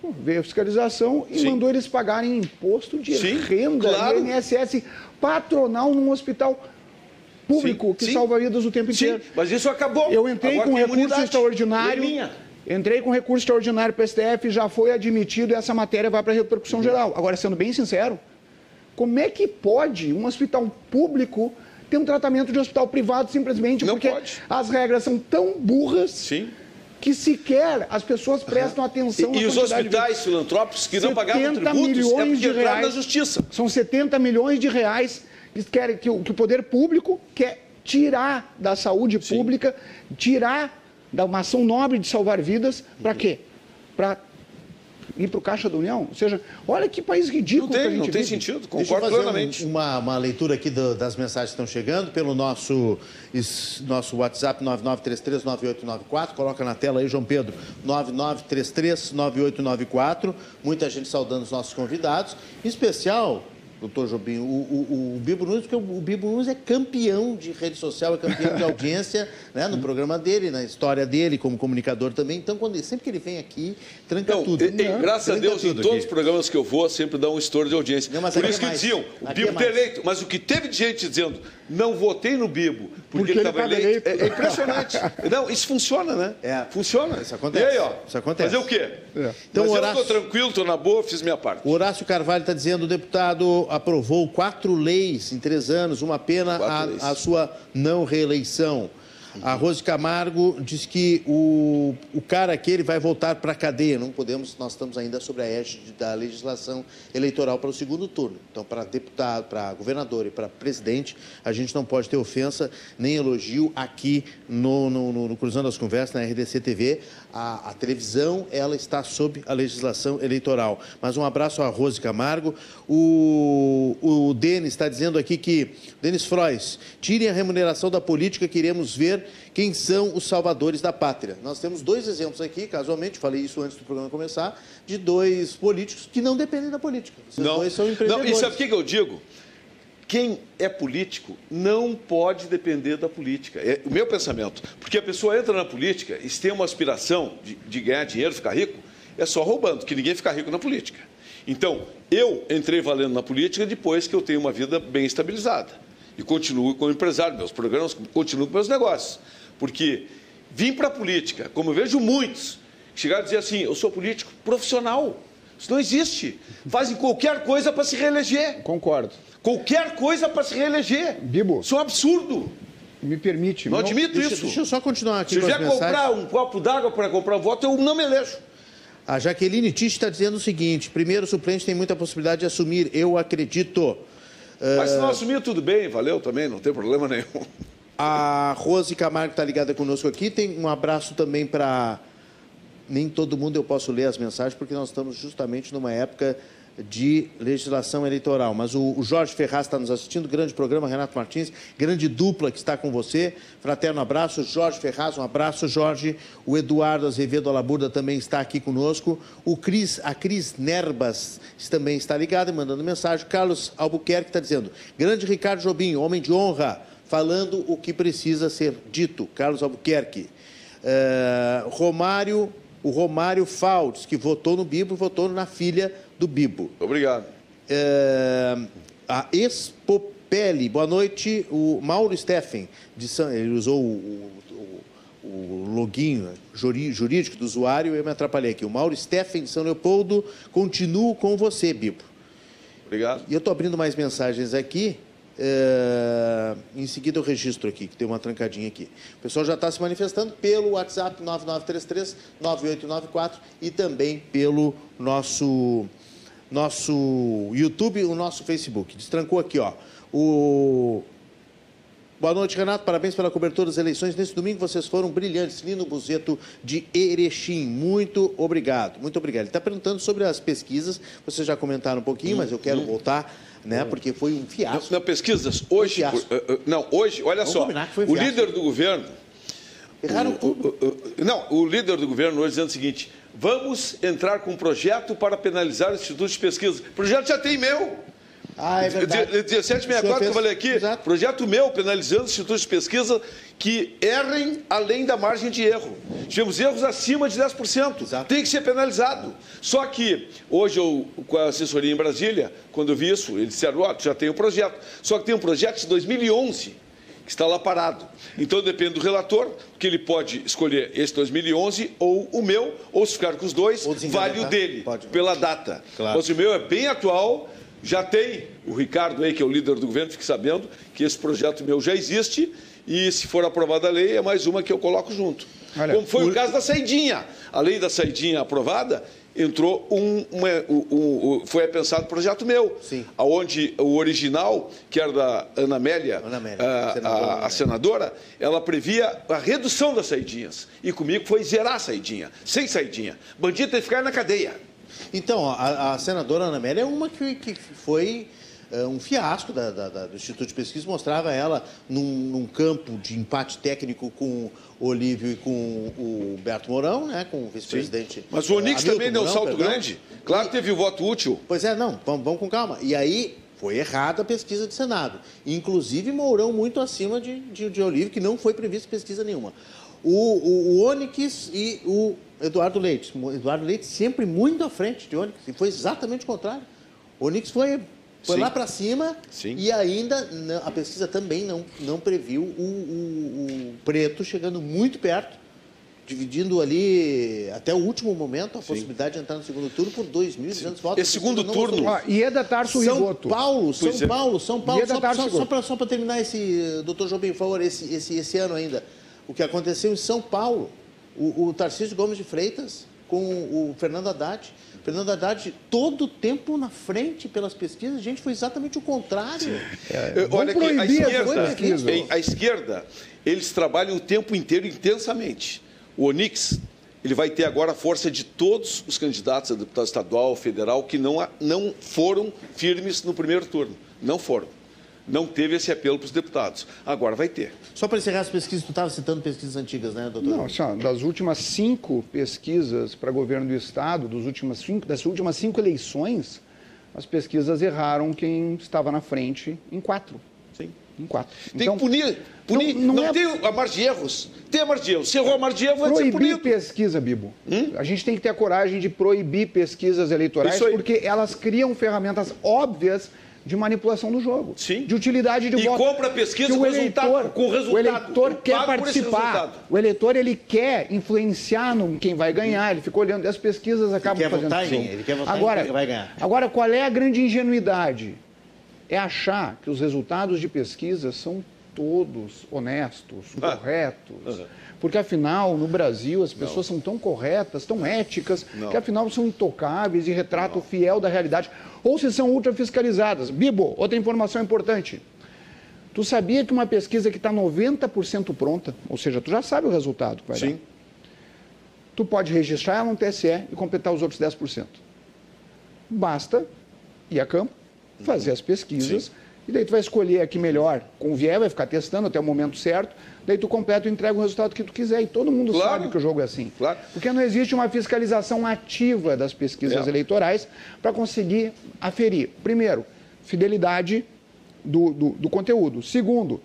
Pô, Veio a fiscalização e Sim. mandou eles pagarem imposto de Sim, renda, claro. INSS patronal num hospital público Sim, que salva vidas o tempo inteiro. mas isso acabou. Eu entrei Agora com recurso extraordinário. Entrei com recurso extraordinário para o STF, já foi admitido e essa matéria vai para Uhum. repercussão geral. Agora, sendo bem sincero, como é que pode um hospital público ter um tratamento de hospital privado simplesmente Não porque pode. as regras são tão burras Sim. que sequer as pessoas prestam atenção E, e os quantidade de- hospitais filantrópicos que não 70 pagavam tributos é porque entraram reais. na justiça. São 70 milhões de reais que, querem, que, o, que o poder público quer tirar da saúde pública, tirar da uma ação nobre de salvar vidas, para quê? Para ir para o Caixa da União? Ou seja, olha que país ridículo Não que a tem, gente não tem vive. sentido, Deixa eu concordo fazer plenamente. um- uma, uma leitura aqui do- das mensagens que estão chegando pelo nosso, es- nosso WhatsApp 99339894. Coloca na tela aí, João Pedro, 99339894. Muita gente saudando os nossos convidados. Em especial, doutor Jobim, o, o, o Bibo Nunes, porque o, Bibo Nunes é campeão de rede social, é campeão de audiência né, no programa dele, na história dele, como comunicador também. Então, quando sempre que ele vem aqui, tranca Não, tudo. e- graças a Deus, em todos os programas que eu vou, sempre dá um estouro de audiência. Não, Por aqui isso é que mais. diziam, o Aqui Bibo é ter eleito. Mas o que teve de gente dizendo, não votei no Bibo Porque porque, ele estava eleito. É, é impressionante. Não, isso funciona, né? É. Funciona. Isso acontece. E aí, ó, Isso acontece. fazer o quê? É. Então, Mas eu Horácio- estou tranquilo, estou na boa, fiz minha parte. O Horácio Carvalho está dizendo deputado aprovou quatro leis em três anos, uma pena a, a sua não reeleição. A Rose Camargo diz que o, o cara aqui ele vai voltar para a cadeia. Não podemos, nós estamos ainda sobre a égide da legislação eleitoral para o segundo turno. Então, para deputado, para governador e para presidente, a gente não pode ter ofensa nem elogio aqui no, no, no- no Cruzando as Conversas, na RDC TV. A, a televisão, ela está sob a legislação eleitoral. Mas um abraço à Rose Camargo. O, o Denis está dizendo aqui que, Denis Frois, tirem a remuneração da política, queremos ver quem são os salvadores da pátria. Nós temos dois exemplos aqui, casualmente, falei isso antes do programa começar, de dois políticos que não dependem da política. Esses dois são não, empreendedores. e sabe o que eu digo? Quem é político não pode depender da política. É o meu pensamento. Porque a pessoa entra na política e se tem uma aspiração de, de ganhar dinheiro, ficar rico, é só roubando, que ninguém fica rico na política. Então, eu entrei valendo na política depois que eu tenho uma vida bem estabilizada. E continuo como empresário, meus programas continuam com meus negócios. Porque vim para a política, como eu vejo muitos, chegar a dizer assim, eu sou político profissional. Isso não existe. Fazem qualquer coisa para se reeleger. Concordo. Qualquer coisa para se reeleger. Bibo. Isso é um absurdo. Me permite. Não admito Deixa, isso. deixa eu só continuar aqui Se vier comprar um copo d'água para comprar voto, eu não me elejo. A Jaqueline Tisch está dizendo o seguinte: primeiro, o suplente tem muita possibilidade de assumir, eu acredito. Mas se não assumir, tudo bem, valeu também, não tem problema nenhum. A Rose Camargo está ligada conosco aqui. Tem um abraço também para. Nem todo mundo eu posso ler as mensagens, porque nós estamos justamente numa época de legislação eleitoral. Mas o, o Jorge Ferraz está nos assistindo, grande programa, Renato Martins, grande dupla que está com você. Fraterno abraço, Jorge Ferraz, um abraço, Jorge. O Eduardo Azevedo Alaburda também está aqui conosco. O Cris, a Cris Nerbas também está ligada, mandando mensagem. Carlos Albuquerque está dizendo: grande Ricardo Jobim, homem de honra, falando o que precisa ser dito. Carlos Albuquerque. Eh, Romário, o Romário Faldes, que votou no Bibo, votou na filha do Bibo. Obrigado. É, a Expopele, boa noite. O Mauro Steffen, de São, ele usou o, o, o loginho juri- jurídico do usuário, eu me atrapalhei aqui. O Mauro Steffen, de São Leopoldo, continuo com você, Bibo. Obrigado. E eu estou abrindo mais mensagens aqui. é, Em seguida eu registro aqui, que tem uma trancadinha aqui. O pessoal já está se manifestando pelo WhatsApp 9933-9894 e também pelo nosso, nosso YouTube, o nosso Facebook. Destrancou aqui, ó. O... Boa noite, Renato. Parabéns pela cobertura das eleições. Nesse domingo vocês foram brilhantes. Lino Buzeto de Erechim. Muito obrigado. Muito obrigado. Ele está perguntando sobre as pesquisas. Vocês já comentaram um pouquinho, mas eu quero voltar, né? Porque foi um fiasco. Na pesquisas, hoje. fiasco. eh, eh, Não, hoje, olha Vamos só. O líder do governo. Erraram o- o- o- Não, o líder do governo hoje dizendo o seguinte: vamos entrar com um projeto para penalizar os institutos de pesquisa. O projeto já tem meu. Ah, é verdade. De- de- 1764 que eu falei aqui, Exato. projeto meu penalizando os institutos de pesquisa que errem além da margem de erro. Tivemos erros acima de 10%. Exato. Tem que ser penalizado. Só que hoje eu, com a assessoria em Brasília, quando eu vi isso, eles disseram, ó, tu já tem um projeto. Só que tem um projeto de 2011 que está lá parado. Então depende do relator, que ele pode escolher esse 2011 ou o meu, ou se ficar com os dois, vale o tá? dele, Pode. pela data. Claro. Mas o meu é bem atual, já tem o Ricardo aí, que é o líder do governo, fique sabendo que esse projeto meu já existe e se for aprovada a lei, é mais uma que eu coloco junto. Olha, Como foi o... o- caso da saidinha. A lei da saidinha aprovada, entrou um, o- o- o- foi pensado projeto meu, Sim. aonde o original, que era da Ana Amélia, Ana Amélia, a- senadora a, Ana a senadora, ela previa a redução das saidinhas. E comigo foi zerar a saidinha, sem saidinha. Bandido tem que ficar na cadeia. Então, a, a senadora Ana Amélia é uma que, que foi um fiasco da- da- da- do Instituto de Pesquisa, mostrava ela num, num campo de empate técnico com o Olívio e com o Berto Mourão, né, com o vice-presidente. Mas o Onix Hamilton também deu um salto perdão. grande. Claro que teve o voto útil. Pois é, não, vamos, vamos com calma. E aí Foi errada a pesquisa de Senado. Inclusive, Mourão muito acima de, de, de Olívio, que não foi prevista pesquisa nenhuma. O, o, o Onyx e o Eduardo Leite. O Eduardo Leite sempre muito à frente de Onyx. E foi exatamente o contrário. O Onyx foi, foi lá para cima Sim. e ainda não, a pesquisa também não, não previu o, o, o preto chegando muito perto dividindo ali até o último momento a Sim. possibilidade de entrar no segundo turno por 2.200 votos. Esse segundo turno. Ah, Ieda Tarso São Rigoto. Paulo, São Pois é. Paulo, São Paulo. Ieda Só, Tarso só, só, para terminar esse, doutor João Bem, por favor, esse, esse, esse ano ainda. O que aconteceu em São Paulo. O, o Tarcísio Gomes de Freitas com o Fernando Haddad. Fernando Haddad todo o tempo na frente pelas pesquisas. Gente, foi exatamente o contrário. Vamos Olha aqui, a esquerda, a esquerda, eles trabalham o tempo inteiro intensamente. O Onix, ele vai ter agora a força de todos os candidatos a deputado estadual, federal, que não, não foram firmes no primeiro turno. Não foram. Não teve esse apelo para os deputados. Agora vai ter. Só para encerrar as pesquisas, tu estava citando pesquisas antigas, né, doutor? Não, assim, ó, das últimas cinco pesquisas para governo do Estado, dos últimas cinco, das últimas cinco eleições, as pesquisas erraram quem estava na frente em quatro. Sim. Em quatro. Tem que punir. punir. não- Não, não é- tem a margem de erros. Tem a margem de erros. Se errou a margem de erros, vai ser Proibir punido. pesquisa, Bibo. Hum? A gente tem que ter a coragem de proibir pesquisas eleitorais porque elas criam ferramentas óbvias de manipulação do jogo. Sim. De utilidade de E voto. compra a pesquisa com o resultado- eleitor, com resultado. O eleitor quer participar. O eleitor ele quer influenciar no quem vai ganhar. Ele fica olhando. E as pesquisas acabam quer fazendo votar em isso. quem? Ele quer votar em agora, quem vai ganhar. Agora, qual é a grande ingenuidade? É achar que os resultados de pesquisa são todos honestos, Ah. corretos. Uhum. Porque, afinal, no Brasil, as pessoas são tão corretas, tão éticas, Não. que, afinal, são intocáveis e retratam fiel da realidade. Ou se são ultrafiscalizadas. Bibo, outra informação importante. Tu sabia que uma pesquisa que está 90% pronta, ou seja, tu já sabe o resultado que vai dar. Sim. Tu pode registrar ela no TSE e completar os outros 10%. Basta ir a campo, fazer as pesquisas, Sim. e daí tu vai escolher a que melhor convier, vai ficar testando até o momento certo, daí tu completa e entrega o resultado que tu quiser. E todo mundo Claro. sabe que o jogo é assim. Claro. Porque não existe uma fiscalização ativa das pesquisas É. eleitorais para conseguir aferir, primeiro, fidelidade do, do, do conteúdo. Segundo,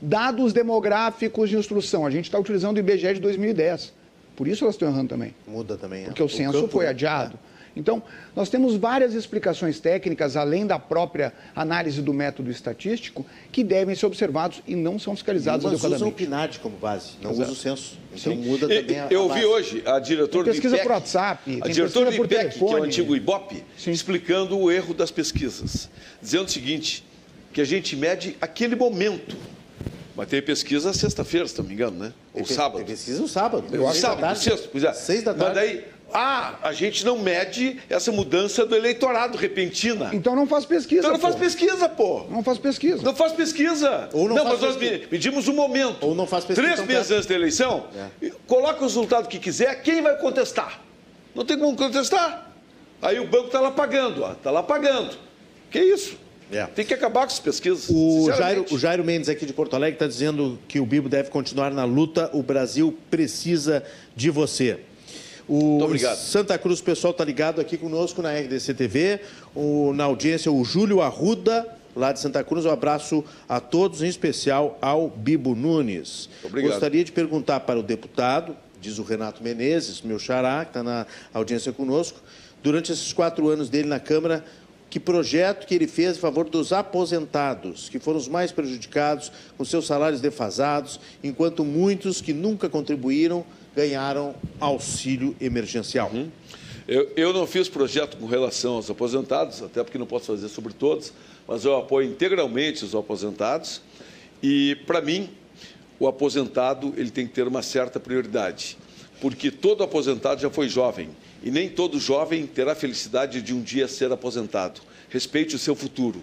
dados demográficos de instrução. A gente está utilizando o IBGE de 2010. Por isso elas estão errando também. Muda também. Porque é. o censo campo, foi né? adiado. Então, nós temos várias explicações técnicas, além da própria análise do método estatístico, que devem ser observados e não são fiscalizados Umas usam o adequadamente. PNAD como base, não Exato. usa o censo. Então Sim. muda também a, Eu vi hoje a diretora Tem do pesquisa IPEC, por WhatsApp, a diretora do IPEC, que é o telefone. antigo IBOP, Sim. explicando o erro das pesquisas, dizendo o seguinte, que a gente mede aquele momento. Mas tem pesquisa sexta-feira, se não me engano, né? Ou Tem sábado. Tem pesquisa no sábado. Eu da sábado, sexto, pois é. Seis da Mas tarde. daí, ah, a gente não mede essa mudança do eleitorado repentina. Então não faz pesquisa. Então não faz pô. pesquisa, pô. Não faz pesquisa. Não faz pesquisa. Ou não faz mas nós pesquisa. medimos o momento. Ou não faz pesquisa Três tão meses perto. antes da eleição, É. coloca o resultado que quiser, quem vai contestar? Não tem como contestar. Aí o banco está lá pagando, ó. Está lá pagando. Que isso? É. Tem que acabar com essas pesquisas. O Jairo, o Jairo Mendes, aqui de Porto Alegre, está dizendo que o Bibo deve continuar na luta. O Brasil precisa de você. O obrigado. Santa Cruz, o pessoal está ligado aqui conosco na RDC TV. O, na audiência, o Júlio Arruda, lá de Santa Cruz. Um abraço a todos, em especial ao Bibo Nunes. Obrigado. Gostaria de perguntar para o deputado, diz o Renato Menezes, meu xará, que está na audiência conosco, durante esses quatro anos dele na Câmara, que projeto que ele fez em favor dos aposentados, que foram os mais prejudicados, com seus salários defasados, enquanto muitos que nunca contribuíram ganharam auxílio emergencial. Eu, eu não fiz projeto com relação aos aposentados, até porque não posso fazer sobre todos, mas eu apoio integralmente os aposentados. E, para mim, o aposentado ele tem que ter uma certa prioridade, porque todo aposentado já foi jovem e nem todo jovem terá a felicidade de um dia ser aposentado. Respeite o seu futuro.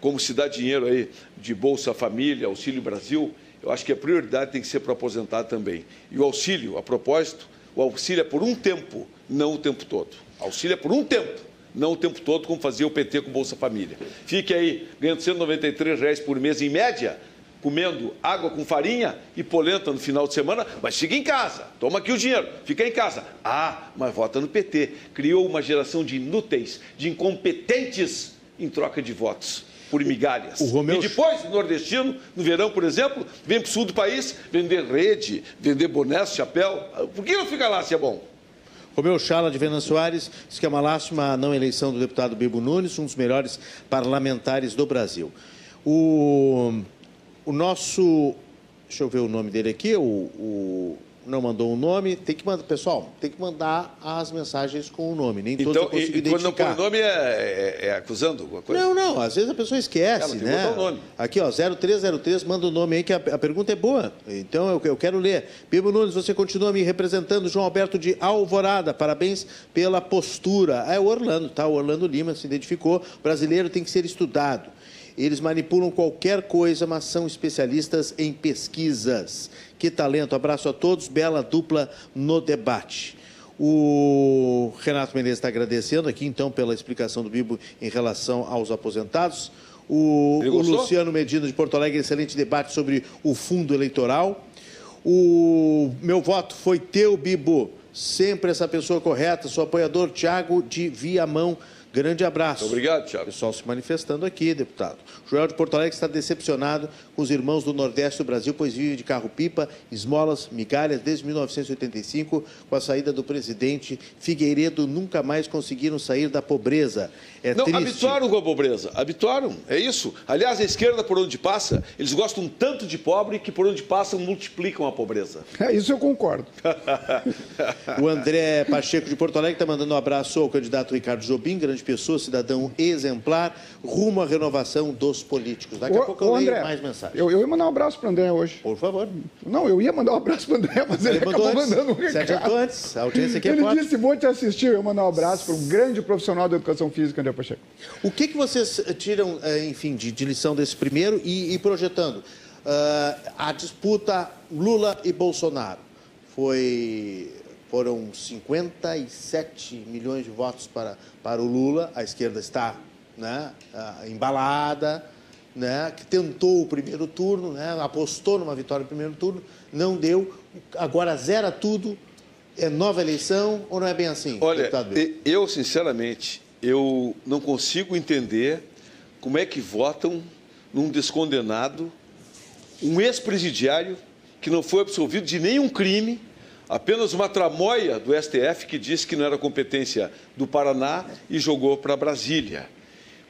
Como se dá dinheiro aí de Bolsa Família, Auxílio Brasil, eu acho que a prioridade tem que ser para o aposentado também. E o auxílio, a propósito, o auxílio é por um tempo, não o tempo todo. Auxílio é por um tempo, não o tempo todo, como fazia o PT com Bolsa Família. Fique aí ganhando 193 reais por mês em média, comendo água com farinha e polenta no final de semana, mas fica em casa. Toma aqui o dinheiro, fica em casa. Ah, mas vota no PT. Criou uma geração de inúteis, de incompetentes em troca de votos por migalhas. Romeu... E depois, o nordestino, no verão, por exemplo, vem para o sul do país vender rede, vender boné, chapéu. Por que não fica lá se é bom? Romeu Chala de Venan Soares diz que é uma lástima a não eleição do deputado Bibo Nunes, um dos melhores parlamentares do Brasil. O, o nosso. Deixa eu ver o nome dele aqui, o, o não mandou um nome, tem que mandar, pessoal, tem que mandar as mensagens com o nome, nem todos então, eu consigo e, identificar. quando não põe o nome é, é, é, acusando alguma coisa? Não, não, às vezes a pessoa esquece, Ela tem né? botar o nome. Aqui, ó, 0303, manda o nome aí que a, a pergunta é boa. Então eu, eu quero ler. Bibo Nunes, você continua me representando, João Alberto de Alvorada, parabéns pela postura. Ah, é o Orlando, tá? O Orlando Lima se identificou. O brasileiro tem que ser estudado. Eles manipulam qualquer coisa, mas são especialistas em pesquisas. Que talento. Abraço a todos. Bela dupla no debate. O Renato Menezes está agradecendo aqui, então, pela explicação do Bibo em relação aos aposentados. O, o Luciano Medina de Porto Alegre, excelente debate sobre o fundo eleitoral. O meu voto foi teu, Bibo. Sempre essa pessoa correta, sou apoiador Tiago de Viamão. Grande abraço. Obrigado, Tiago. Pessoal se manifestando aqui, deputado. Joel de Porto Alegre está decepcionado com os irmãos do Nordeste do Brasil, pois vive de carro-pipa, esmolas, migalhas desde 1985. Com a saída do presidente Figueiredo, nunca mais conseguiram sair da pobreza. É Não, triste. habituaram com a pobreza. Habituaram, é isso. Aliás, a esquerda, por onde passa, eles gostam tanto de pobre que por onde passam multiplicam a pobreza. É, isso eu concordo. O André Pacheco de Porto Alegre está mandando um abraço ao candidato Ricardo Jobim, grande pessoa, cidadão exemplar, rumo à renovação dos políticos. Daqui a Ô, pouco eu ô, leio André, mais mensagens. Eu, eu ia mandar um abraço para o André hoje. Por favor. Não, eu ia mandar um abraço para o André, mas ele, Ele acabou antes. mandando um Você recado. antes. A audiência aqui é Ele forte. disse, vou te assistir. Eu ia mandar um abraço para um grande profissional da educação física, André Pacheco. O que, que vocês eh, tiram, eh, enfim, de, de lição desse primeiro e, e projetando? Ah, a disputa Lula e Bolsonaro foi, foram 57 milhões de votos para, para o Lula. A esquerda está né, embalada, né, que tentou o primeiro turno, né, apostou numa vitória no primeiro turno, não deu. Agora zera tudo. É nova eleição ou não é bem assim? Olha, eu, sinceramente, eu não consigo entender como é que votam num descondenado, um ex-presidiário que não foi absolvido de nenhum crime, apenas uma tramóia do STF que disse que não era competência do Paraná e jogou para Brasília.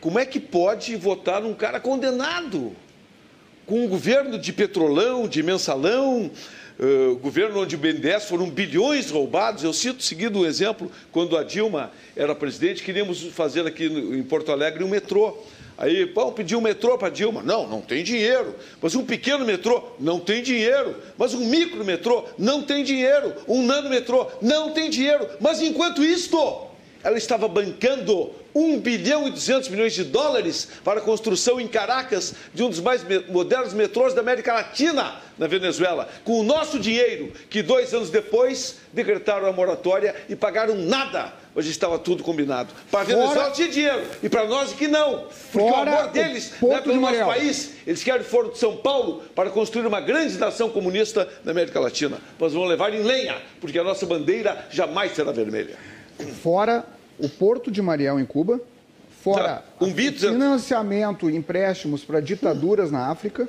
Como é que pode votar num cara condenado? com um governo de petrolão, de mensalão, eh, governo onde o BNDES foram bilhões roubados. Eu cito seguindo o exemplo, quando a Dilma era presidente, queríamos fazer aqui em Porto Alegre um metrô. Aí, pô, pedir um metrô para Dilma. Não, não tem dinheiro. Mas um pequeno metrô, não tem dinheiro. Mas um micro metrô, não tem dinheiro. Um nano metrô, não tem dinheiro. Mas enquanto isto, ela estava bancando 1 bilhão e 200 milhões de dólares para a construção em Caracas de um dos mais modernos metrôs da América Latina, na Venezuela, com o nosso dinheiro, que dois anos depois decretaram a moratória e pagaram nada. Hoje estava tudo combinado. Para a Venezuela tinha dinheiro, e para nós que não. Porque Fora o amor o deles Porto não é pelo de nosso país. Eles querem o Foro de São Paulo para construir uma grande nação comunista na América Latina. Nós vamos levar em lenha, porque a nossa bandeira jamais será vermelha. Fora o Porto de Mariel em Cuba, fora Um bito- financiamento e empréstimos para ditaduras na África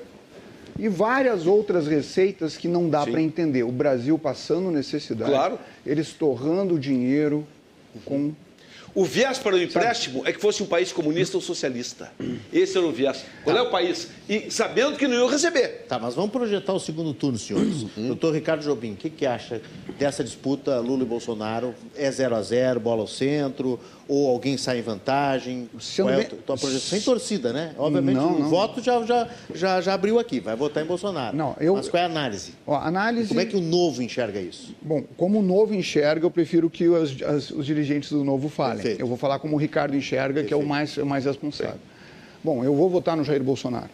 e várias outras receitas que não dá para entender. O Brasil passando necessidade, Claro. eles torrando dinheiro com O viés para o empréstimo é que fosse um país comunista ou socialista. Esse era o viés. Qual é o país? E sabendo que não iam receber. Tá, mas vamos projetar o segundo turno, senhores. Doutor Ricardo Jobim, o que, que acha dessa disputa Lula e Bolsonaro? É 0 a 0 bola ao centro? Ou alguém sai em vantagem? Sendo Qual é a bem- tua projeção? Sem torcida, né? Obviamente, Não, o não. voto já, já, já, já abriu aqui, vai votar em Bolsonaro. Não, eu- Mas qual é a análise? Ó, análise. Como é que o novo enxerga isso? Bom, como o Novo enxerga, eu prefiro que os, as- os dirigentes do Novo falem. Perfeito. Eu vou falar como o Ricardo enxerga, que é o Perfeito. mais, é o mais responsável. Bom, eu vou votar no Jair Bolsonaro.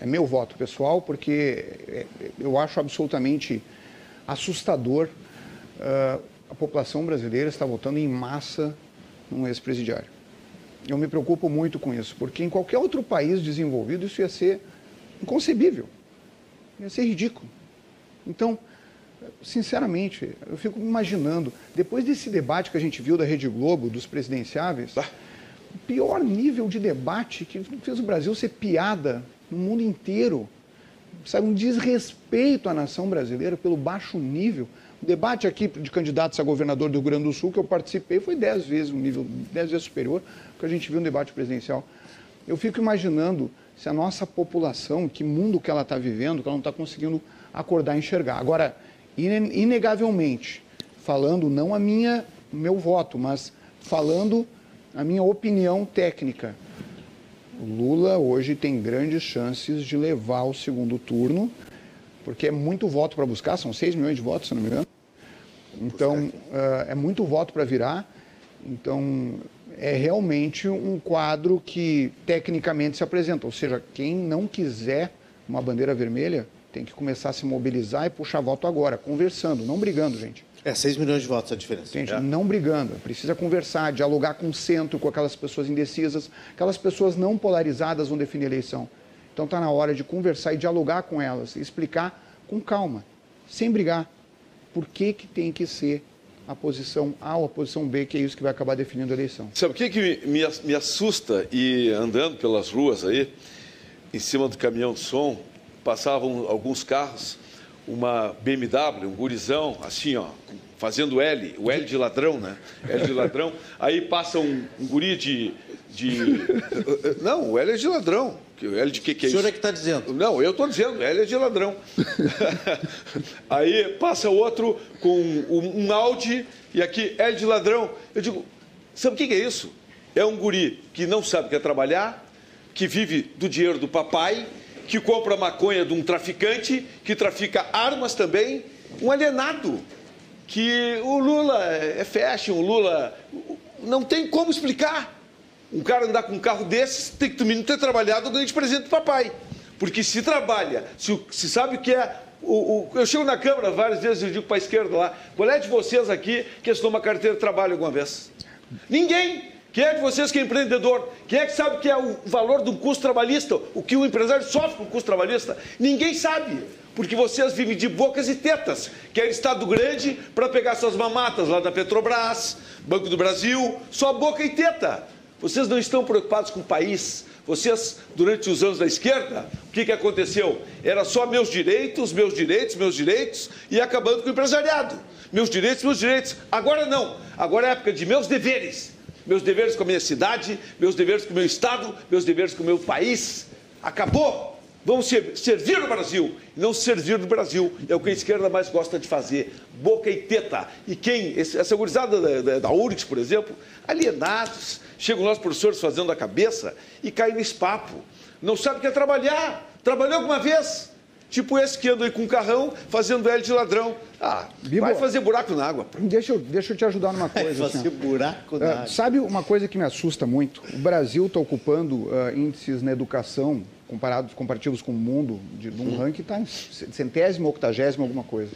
É meu voto pessoal, porque é, eu acho absolutamente assustador ah, a população brasileira está votando em massa num ex-presidiário. Eu me preocupo muito com isso, porque em qualquer outro país desenvolvido isso ia ser inconcebível, ia ser ridículo. Então, sinceramente, eu fico imaginando, depois desse debate que a gente viu da Rede Globo, dos presidenciáveis, o pior nível de debate que fez o Brasil ser piada no mundo inteiro. Sabe, um desrespeito à nação brasileira pelo baixo nível. O debate aqui de candidatos a governador do Rio Grande do Sul que eu participei foi dez vezes um nível dez vezes superior que a gente viu no debate presidencial. Eu fico imaginando se a nossa população, que mundo que ela está vivendo, que ela não está conseguindo acordar e enxergar. Agora, inegavelmente, falando não a minha, meu voto, mas falando a minha opinião técnica, Lula hoje tem grandes chances de levar o segundo turno, porque é muito voto para buscar, são 6 milhões de votos, se não me engano. Então, uh, é muito voto para virar. Então, é realmente um quadro que tecnicamente se apresenta. Ou seja, quem não quiser uma bandeira vermelha tem que começar a se mobilizar e puxar voto agora, conversando, não brigando, gente. É, 6 milhões de votos a diferença. Gente, é. não brigando. Precisa conversar, dialogar com o centro, com aquelas pessoas indecisas. Aquelas pessoas não polarizadas vão definir a eleição. Então está na hora de conversar e dialogar com elas, explicar com calma, sem brigar, por que, que tem que ser a posição A ou a posição B, que é isso que vai acabar definindo a eleição. Sabe o que, que me, me assusta e andando pelas ruas aí, em cima do caminhão de som, passavam alguns carros, uma BMW, um gurizão, assim, ó, fazendo L, o L de ladrão, né? L de ladrão. Aí passa um, um guri de, de. Não, o L é de ladrão. O L de que, que é isso? O senhor isso? é que está dizendo. Não, eu estou dizendo, L é de ladrão. Aí passa outro com um, um Audi e aqui L de ladrão. Eu digo, sabe o que, que é isso? É um guri que não sabe o que é trabalhar, que vive do dinheiro do papai, que compra maconha de um traficante, que trafica armas também, um alienado. Que o Lula é fashion, o Lula. Não tem como explicar. Um cara andar com um carro desses tem que não ter trabalhado ganha de presente do papai. Porque se trabalha, se, se sabe o que é. O, o, eu chego na Câmara várias vezes e digo para a esquerda lá: qual é de vocês aqui que assinou uma carteira de trabalho alguma vez? Ninguém! Quem é de vocês que é empreendedor? Quem é que sabe que é o valor do custo trabalhista? O que o empresário sofre com o custo trabalhista? Ninguém sabe. Porque vocês vivem de bocas e tetas. Querem Estado grande para pegar suas mamatas lá da Petrobras, Banco do Brasil, só boca e teta. Vocês não estão preocupados com o país. Vocês, durante os anos da esquerda, o que, que aconteceu? Era só meus direitos, meus direitos, meus direitos, e acabando com o empresariado. Meus direitos, meus direitos. Agora não. Agora é época de meus deveres meus deveres com a minha cidade, meus deveres com o meu estado, meus deveres com o meu país. Acabou! Vamos servir o Brasil, não servir do Brasil. É o que a esquerda mais gosta de fazer. Boca e teta. E quem, essa gurizada da, da, da URGS, por exemplo, alienados. Chegam nós, professores, fazendo a cabeça e caem nesse papo. Não sabe o que é trabalhar. Trabalhou alguma vez? Tipo esse que anda aí com um carrão fazendo L de ladrão. Ah, Bibo, vai fazer buraco na água. Deixa eu, deixa eu te ajudar numa coisa. Vai fazer assim, buraco na uh, água. Sabe uma coisa que me assusta muito? O Brasil está ocupando uh, índices na educação, comparados, comparativos com o mundo, de, de um ranking está em centésimo, octagésimo, alguma coisa.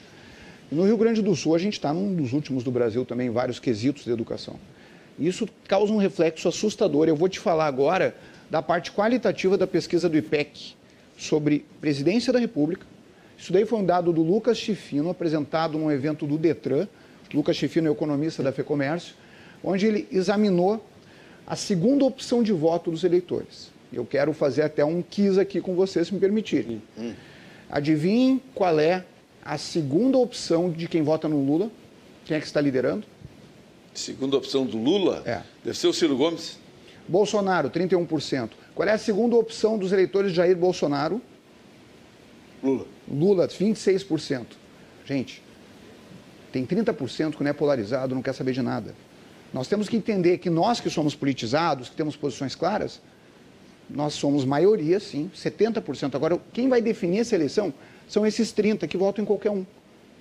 No Rio Grande do Sul, a gente está num dos últimos do Brasil também, vários quesitos de educação. Isso causa um reflexo assustador. Eu vou te falar agora da parte qualitativa da pesquisa do IPEC sobre presidência da República. Isso daí foi um dado do Lucas Chifino, apresentado num evento do Detran. Lucas Chifino é economista da FEComércio, onde ele examinou a segunda opção de voto dos eleitores. Eu quero fazer até um quiz aqui com vocês, se me permitirem. Hum. Adivinhem qual é a segunda opção de quem vota no Lula? Quem é que está liderando? Segunda opção do Lula? É. Deve ser o Ciro Gomes. Bolsonaro, 31%. Qual é a segunda opção dos eleitores de Jair Bolsonaro? Lula. Lula, 26%. Gente, tem 30% que não é polarizado, não quer saber de nada. Nós temos que entender que nós que somos politizados, que temos posições claras, nós somos maioria, sim, 70%. Agora, quem vai definir essa eleição são esses 30% que votam em qualquer um.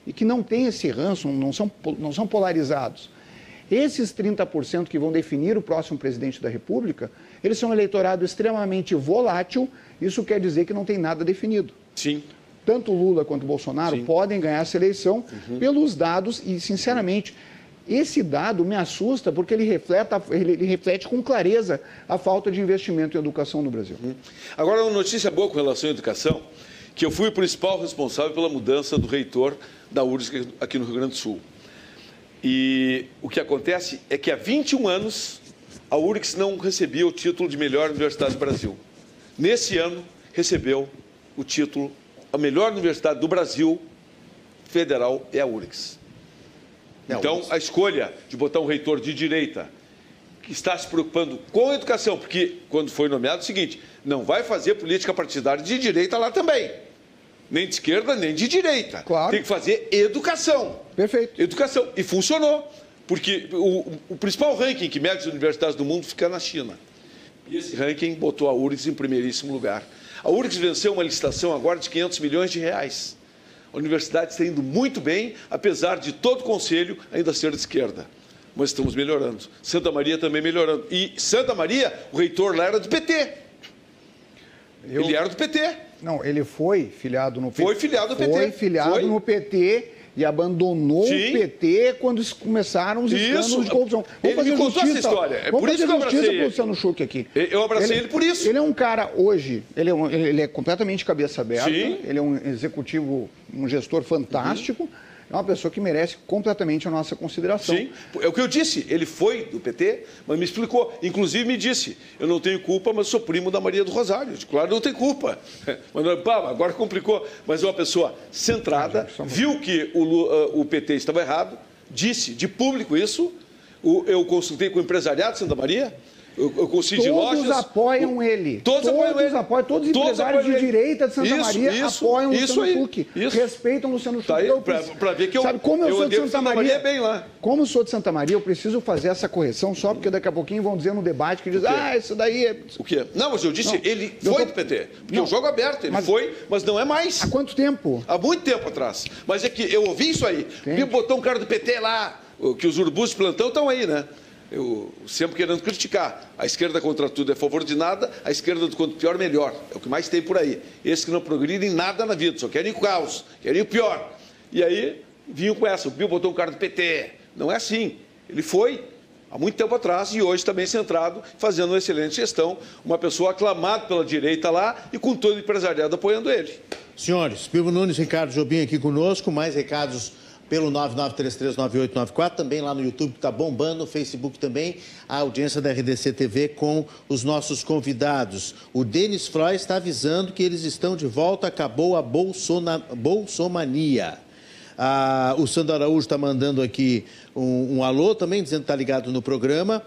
E que não tem esse ranço, não são, não são polarizados. Esses 30% que vão definir o próximo presidente da República, eles são um eleitorado extremamente volátil, isso quer dizer que não tem nada definido. Sim. Tanto Lula quanto Bolsonaro Sim. podem ganhar essa eleição uhum. pelos dados e, sinceramente, esse dado me assusta porque ele reflete, ele reflete com clareza a falta de investimento em educação no Brasil. Uhum. Agora, uma notícia boa com relação à educação, que eu fui o principal responsável pela mudança do reitor da URSS aqui no Rio Grande do Sul. E o que acontece é que há 21 anos, a URGS não recebia o título de melhor universidade do Brasil. Nesse ano, recebeu o título, a melhor universidade do Brasil federal é a URGS. É então, a escolha de botar um reitor de direita que está se preocupando com a educação, porque quando foi nomeado é o seguinte, não vai fazer política partidária de direita lá também. Nem de esquerda, nem de direita. Claro. Tem que fazer educação. Perfeito. Educação. E funcionou. Porque o, o principal ranking que mede as universidades do mundo fica na China. E esse ranking botou a URGS em primeiríssimo lugar. A URGS venceu uma licitação agora de 500 milhões de reais. A universidade está indo muito bem, apesar de todo o conselho ainda ser de esquerda. Mas estamos melhorando. Santa Maria também melhorando. E Santa Maria, o reitor lá era do PT. Eu... Ele era do PT. Não, ele foi filiado no PT. Foi filiado no PT. Foi filiado foi. no PT e abandonou Sim. o PT quando começaram os escândalos isso. de corrupção. Vamos ele fazer justiça. essa história. É Vamos por isso que ele. Luciano Schuch aqui. Eu abracei ele, ele, por isso. Ele é um cara, hoje, ele é, um, ele é completamente cabeça aberta. Sim. Ele é um executivo, um gestor fantástico. Uhum é uma pessoa que merece completamente a nossa consideração. Sim, é o que eu disse. Ele foi do PT, mas me explicou. Inclusive me disse: eu não tenho culpa, mas sou primo da Maria do Rosário. Claro, não tem culpa. Mas agora complicou. Mas é uma pessoa centrada, viu que o, uh, o PT estava errado, disse de público isso. eu consultei com o empresariado de Santa Maria eu, eu todos lojas, apoiam o, ele. Todos, todos apoiam ele. Apoiam, todos os empresários de direita de Santa isso, Maria isso, apoiam o Luciano aí, Huck. Isso. Respeitam o Luciano Huck. Tá Para ver que eu, Sabe, como eu, eu sou de Santa, Santa Maria, Maria, bem lá. Como eu sou de Santa Maria, eu preciso fazer essa correção só porque daqui a pouquinho vão dizer no debate que diz, ah, isso daí é... O quê? Não, mas eu disse, não, ele foi tô... do PT. Porque não, o jogo é aberto, ele mas... foi, mas não é mais. Há quanto tempo? Há muito tempo atrás. Mas é que eu ouvi isso aí. Entendi. botou um cara do PT lá, que os urubus de plantão estão aí, né? Eu sempre querendo criticar. A esquerda contra tudo é favor de nada, a esquerda do quanto pior, melhor. É o que mais tem por aí. Esses que não progridem nada na vida, só querem o caos, querem o pior. E aí vinham com essa, o Pio botou um cara do PT. Não é assim. Ele foi há muito tempo atrás e hoje também centrado, fazendo uma excelente gestão, uma pessoa aclamada pela direita lá e com todo o empresariado apoiando ele. Senhores, Pivo Nunes, Ricardo Jobim aqui conosco, mais recados pelo 99339894, também lá no YouTube que está bombando, no Facebook também, a audiência da RDC TV com os nossos convidados. O Denis Freud está avisando que eles estão de volta, acabou a Bolsona, Bolsomania. Ah, o Sandro Araújo está mandando aqui um, um alô também, dizendo que está ligado no programa.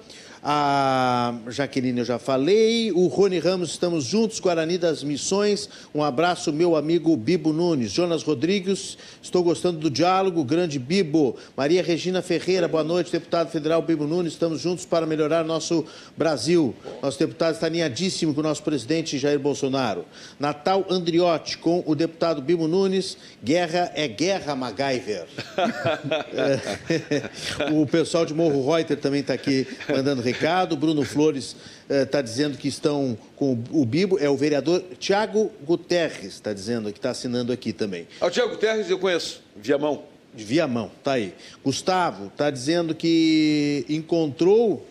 A Jaqueline eu já falei. O Rony Ramos, estamos juntos. Guarani das Missões. Um abraço, meu amigo Bibo Nunes. Jonas Rodrigues, estou gostando do diálogo. Grande Bibo. Maria Regina Ferreira, boa noite. Deputado federal Bibo Nunes, estamos juntos para melhorar nosso Brasil. Nosso deputado está alinhadíssimo com o nosso presidente Jair Bolsonaro. Natal Andriotti, com o deputado Bibo Nunes. Guerra é guerra, MacGyver. o pessoal de Morro Reuter também está aqui mandando recado recado. Bruno Flores está eh, dizendo que estão com o Bibo. É o vereador Tiago Guterres, está dizendo que está assinando aqui também. Ah, o Tiago Guterres eu conheço, Viamão. Viamão, tá aí. Gustavo está dizendo que encontrou.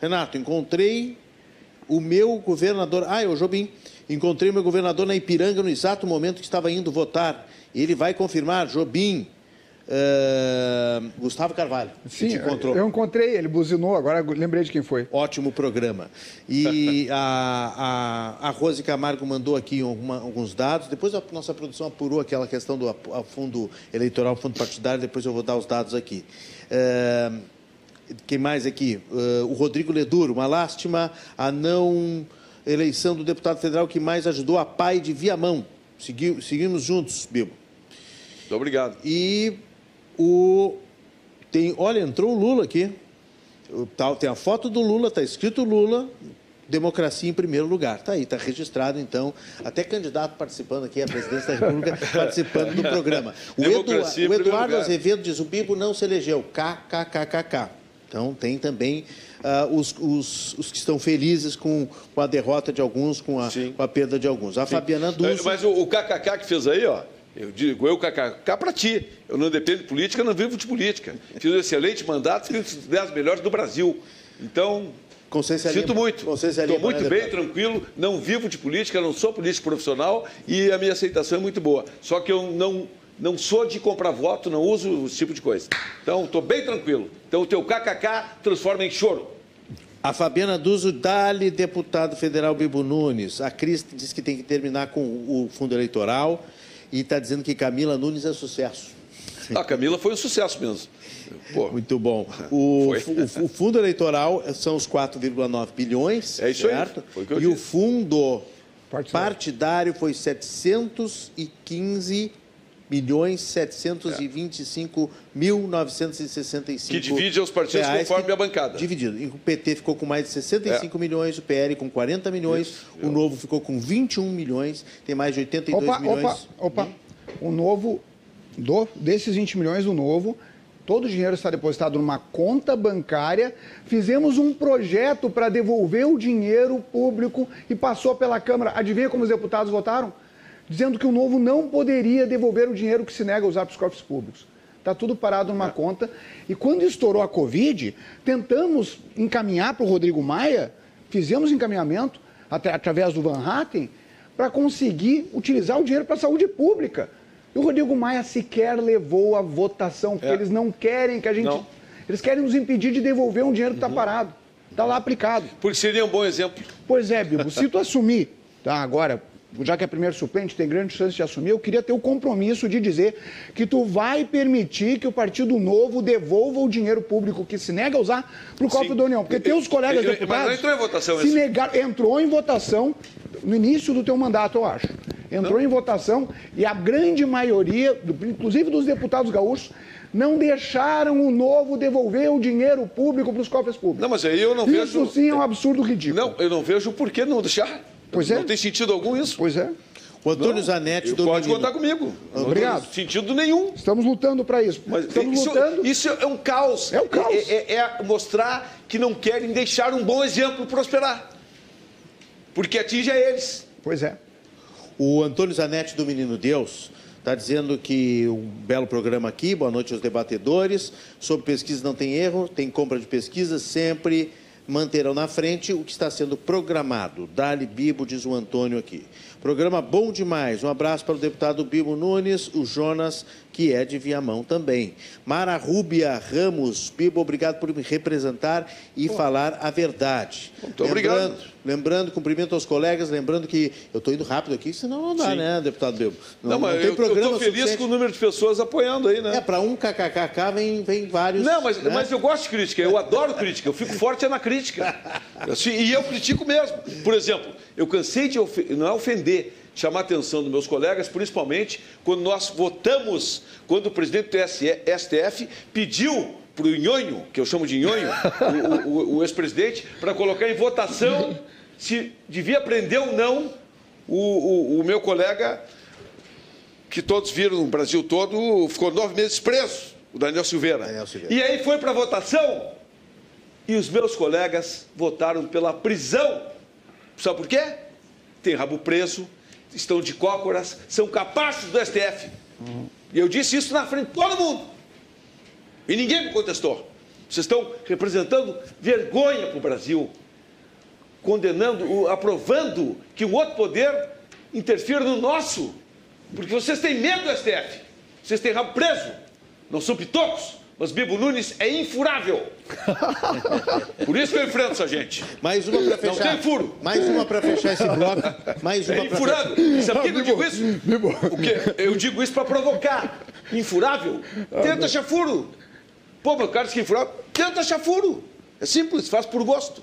Renato, encontrei o meu governador. Ah, é o Jobim. Encontrei o meu governador na Ipiranga no exato momento que estava indo votar. Ele vai confirmar, Jobim. Uh, Gustavo Carvalho. Sim, eu encontrei, ele buzinou, agora lembrei de quem foi. Ótimo programa. E a, a, a Rose Camargo mandou aqui alguma, alguns dados, depois a nossa produção apurou aquela questão do fundo eleitoral, fundo partidário, depois eu vou dar os dados aqui. Uh, quem mais aqui? Uh, o Rodrigo Leduro, uma lástima a não eleição do deputado federal que mais ajudou a pai de Viamão. Segui, seguimos juntos, Bibo. Muito obrigado. E o tem, olha, entrou o Lula aqui. Tá, tem a foto do Lula, está escrito Lula, democracia em primeiro lugar. Está aí, está registrado, então, até candidato participando aqui, a presidência da República, participando do programa. O, Edu, o Eduardo Azevedo diz, o Bibo não se elegeu, KKKKK. Então, tem também uh, os, os, os, que estão felizes com, com a derrota de alguns, com a, com a perda de alguns. A Sim. Fabiana Dulce... Mas o, o KKK que fez aí, ó, eu digo, eu cá para ti. Eu não dependo de política, não vivo de política. Fiz um excelente mandato, fiz os 10 melhores do Brasil. Então, sinto muito. Estou muito né, bem, tranquilo, não vivo de política, não sou político profissional e a minha aceitação é muito boa. Só que eu não, não sou de comprar voto, não uso esse tipo de coisa. Então, estou bem tranquilo. Então, o teu kkk transforma em choro. A Fabiana Duzo, dali deputado federal Bibo Nunes. A Cris diz que tem que terminar com o fundo eleitoral e está dizendo que Camila Nunes é sucesso. A Camila foi um sucesso mesmo. Pô. Muito bom. O, o, o, fundo eleitoral são os 4,9 bilhões. É isso certo? aí. e disse. o fundo partidário, partidário foi 715 milhões 725 é. mil 965 Que divide os partidos reais, conforme a bancada. Dividido. O PT ficou com mais de 65 é. milhões, o PL com 40 milhões, Isso. o Novo ficou com 21 milhões, tem mais de 82 opa, milhões. Opa, opa. O Novo, do, desses 20 milhões, o Novo todo o dinheiro está depositado numa conta bancária. Fizemos um projeto para devolver o dinheiro público e passou pela Câmara. Adivinha como os deputados votaram? Dizendo que o novo não poderia devolver o dinheiro que se nega a usar para os cofres públicos. Está tudo parado numa é. conta. E quando estourou a Covid, tentamos encaminhar para o Rodrigo Maia, fizemos encaminhamento até, através do Van Hatten, para conseguir utilizar o dinheiro para a saúde pública. E o Rodrigo Maia sequer levou a votação, porque é. eles não querem que a gente. Não. Eles querem nos impedir de devolver um dinheiro que está uhum. parado. Está lá aplicado. Porque seria um bom exemplo. Pois é, Bibo. Se tu assumir, tá, agora, já que é primeiro suplente, tem grande chance de assumir, eu queria ter o compromisso de dizer que tu vai permitir que o Partido Novo devolva o dinheiro público que se nega a usar para o cofre da União. Porque teus colegas eu, deputados... Mas não entrou em votação se negar, Entrou em votação no início do teu mandato, eu acho. Entrou não. em votação e a grande maioria, inclusive dos deputados gaúchos, não deixaram o novo devolver o dinheiro público para os cofres públicos. Não, mas aí eu não Isso vejo... Isso sim é um absurdo ridículo. Não, eu não vejo por que não deixar. Pois é. Não tem sentido algum isso. Pois é. O Antônio não, Zanetti do Pode contar comigo. Obrigado. Sentido nenhum. Estamos lutando para isso. Mas Estamos isso, lutando. Isso é um caos. É um caos. É, é, é, mostrar que não querem deixar um bom exemplo prosperar. Porque atinge a eles. Pois é. O Antônio Zanetti do Menino Deus está dizendo que um belo programa aqui, boa noite aos debatedores. Sobre pesquisa não tem erro, tem compra de pesquisa sempre manterão na frente o que está sendo programado. Dali Bibo, diz o Antônio aqui. Programa bom demais. Um abraço para o deputado Bibo Nunes, o Jonas, que é de Viamão também. Mara Rúbia Ramos, Bibo, obrigado por me representar e Pô. falar a verdade. Muito lembrando, obrigado. Lembrando, cumprimento aos colegas, lembrando que eu estou indo rápido aqui, senão não dá, Sim. né, deputado Bibo? Não, não mas não tem eu, programa eu estou feliz suficiente. com o número de pessoas apoiando aí, né? É, para um kkkk vem, vem vários. Não, mas, né? mas eu gosto de crítica, eu adoro crítica, eu fico forte é na crítica. Assim, e eu critico mesmo. Por exemplo, eu cansei de não é ofender, chamar a atenção dos meus colegas, principalmente quando nós votamos, quando o presidente do STF pediu para o Nhonho, que eu chamo de Nhonho, o, o, o ex-presidente, para colocar em votação se devia prender ou não o, o, meu colega, que todos viram no Brasil todo, ficou nove meses preso, o Daniel Silveira. Daniel Silveira. E aí foi para votação e os meus colegas votaram pela prisão Sabe por quê? Tem rabo preso, estão de cócoras, são capazes do STF. E eu disse isso na frente de todo mundo. E ninguém me contestou. Vocês estão representando vergonha para o Brasil, condenando, aprovando que um outro poder interfira no nosso. Porque vocês têm medo do STF. Vocês têm rabo preso. Não são pitocos. Mas Bibo Nunes é infurável. Por isso que eu enfrento essa gente. Mais uma para fechar. Não tem furo. Mais uma para fechar esse bloco. Mais uma é infurável. Pra... Sabe por que eu digo isso? Bibo. O quê? Eu digo isso para provocar. Infurável? Tenta achar furo. Pô, meu cara que é infurável. Tenta achar furo. É simples, faz por gosto.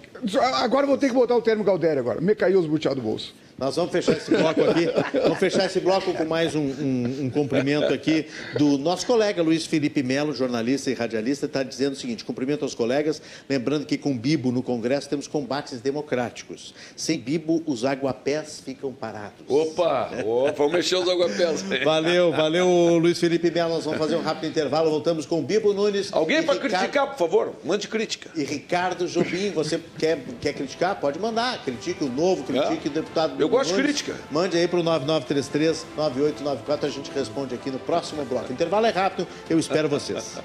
Agora vou ter que botar o termo Galdério agora. Me caiu os buteados do bolso. Nós vamos fechar esse bloco aqui. Vamos fechar esse bloco com mais um, um, um cumprimento aqui do nosso colega Luiz Felipe Melo, jornalista e radialista, está dizendo o seguinte: cumprimento aos colegas, lembrando que com Bibo no Congresso temos combates democráticos. Sem Bibo, os aguapés ficam parados. Opa! opa vamos mexer os aguapés. valeu, valeu, Luiz Felipe Melo. Nós vamos fazer um rápido intervalo. Voltamos com Bibo Nunes. Alguém para Ricardo... criticar, por favor? Mande crítica. E Ricardo Jobim, você quer, quer criticar? Pode mandar. Critique o novo, critique é. o deputado. Eu eu gosto de crítica. Mande aí para o 9933-9894, a gente responde aqui no próximo bloco. Intervalo é rápido, eu espero vocês.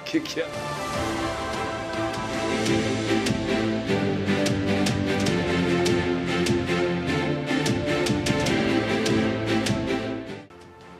O que, que é?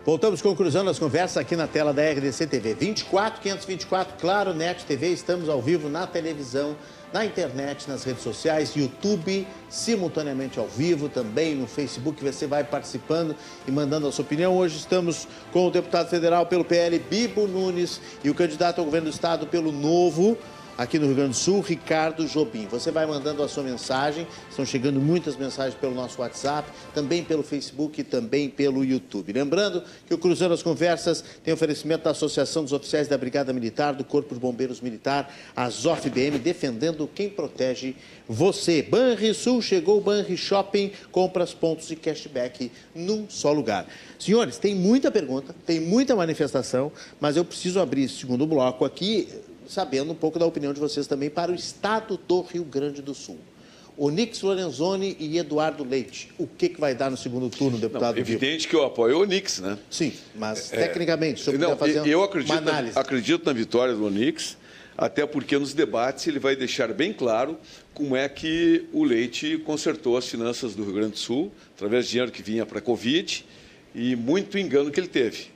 Voltamos Cruzando as Conversas aqui na tela da RDC TV. 24 524, claro, NET TV, estamos ao vivo na televisão, na internet, nas redes sociais, YouTube, simultaneamente ao vivo, também no Facebook. Você vai participando e mandando a sua opinião. Hoje estamos com o deputado federal pelo PL, Bibo Nunes, e o candidato ao governo do estado pelo Novo, aqui no Rio Grande do Sul, Ricardo Jobim. Você vai mandando a sua mensagem, estão chegando muitas mensagens pelo nosso WhatsApp, também pelo Facebook e também pelo YouTube. Lembrando que o Cruzando as Conversas tem oferecimento da Associação dos Oficiais da Brigada Militar, do Corpo de Bombeiros Militar, a ZOFBM, defendendo quem protege você. Banrisul chegou, Banri Shopping, compras, pontos e cashback num só lugar. Senhores, tem muita pergunta, tem muita manifestação, mas eu preciso abrir esse segundo bloco aqui sabendo um pouco da opinião de vocês também para o estado do Rio Grande do Sul. Onix Lorenzoni e Eduardo Leite. O que, que vai dar no segundo turno, deputado? Não, evidente que eu apoio o Onix, né? Sim, mas é, tecnicamente, o senhor não, fazer eu acredito uma análise. Na, acredito na vitória do Onix, até porque nos debates ele vai deixar bem claro como é que o Leite consertou as finanças do Rio Grande do Sul, através de dinheiro que vinha para a Covid, e muito engano que ele teve.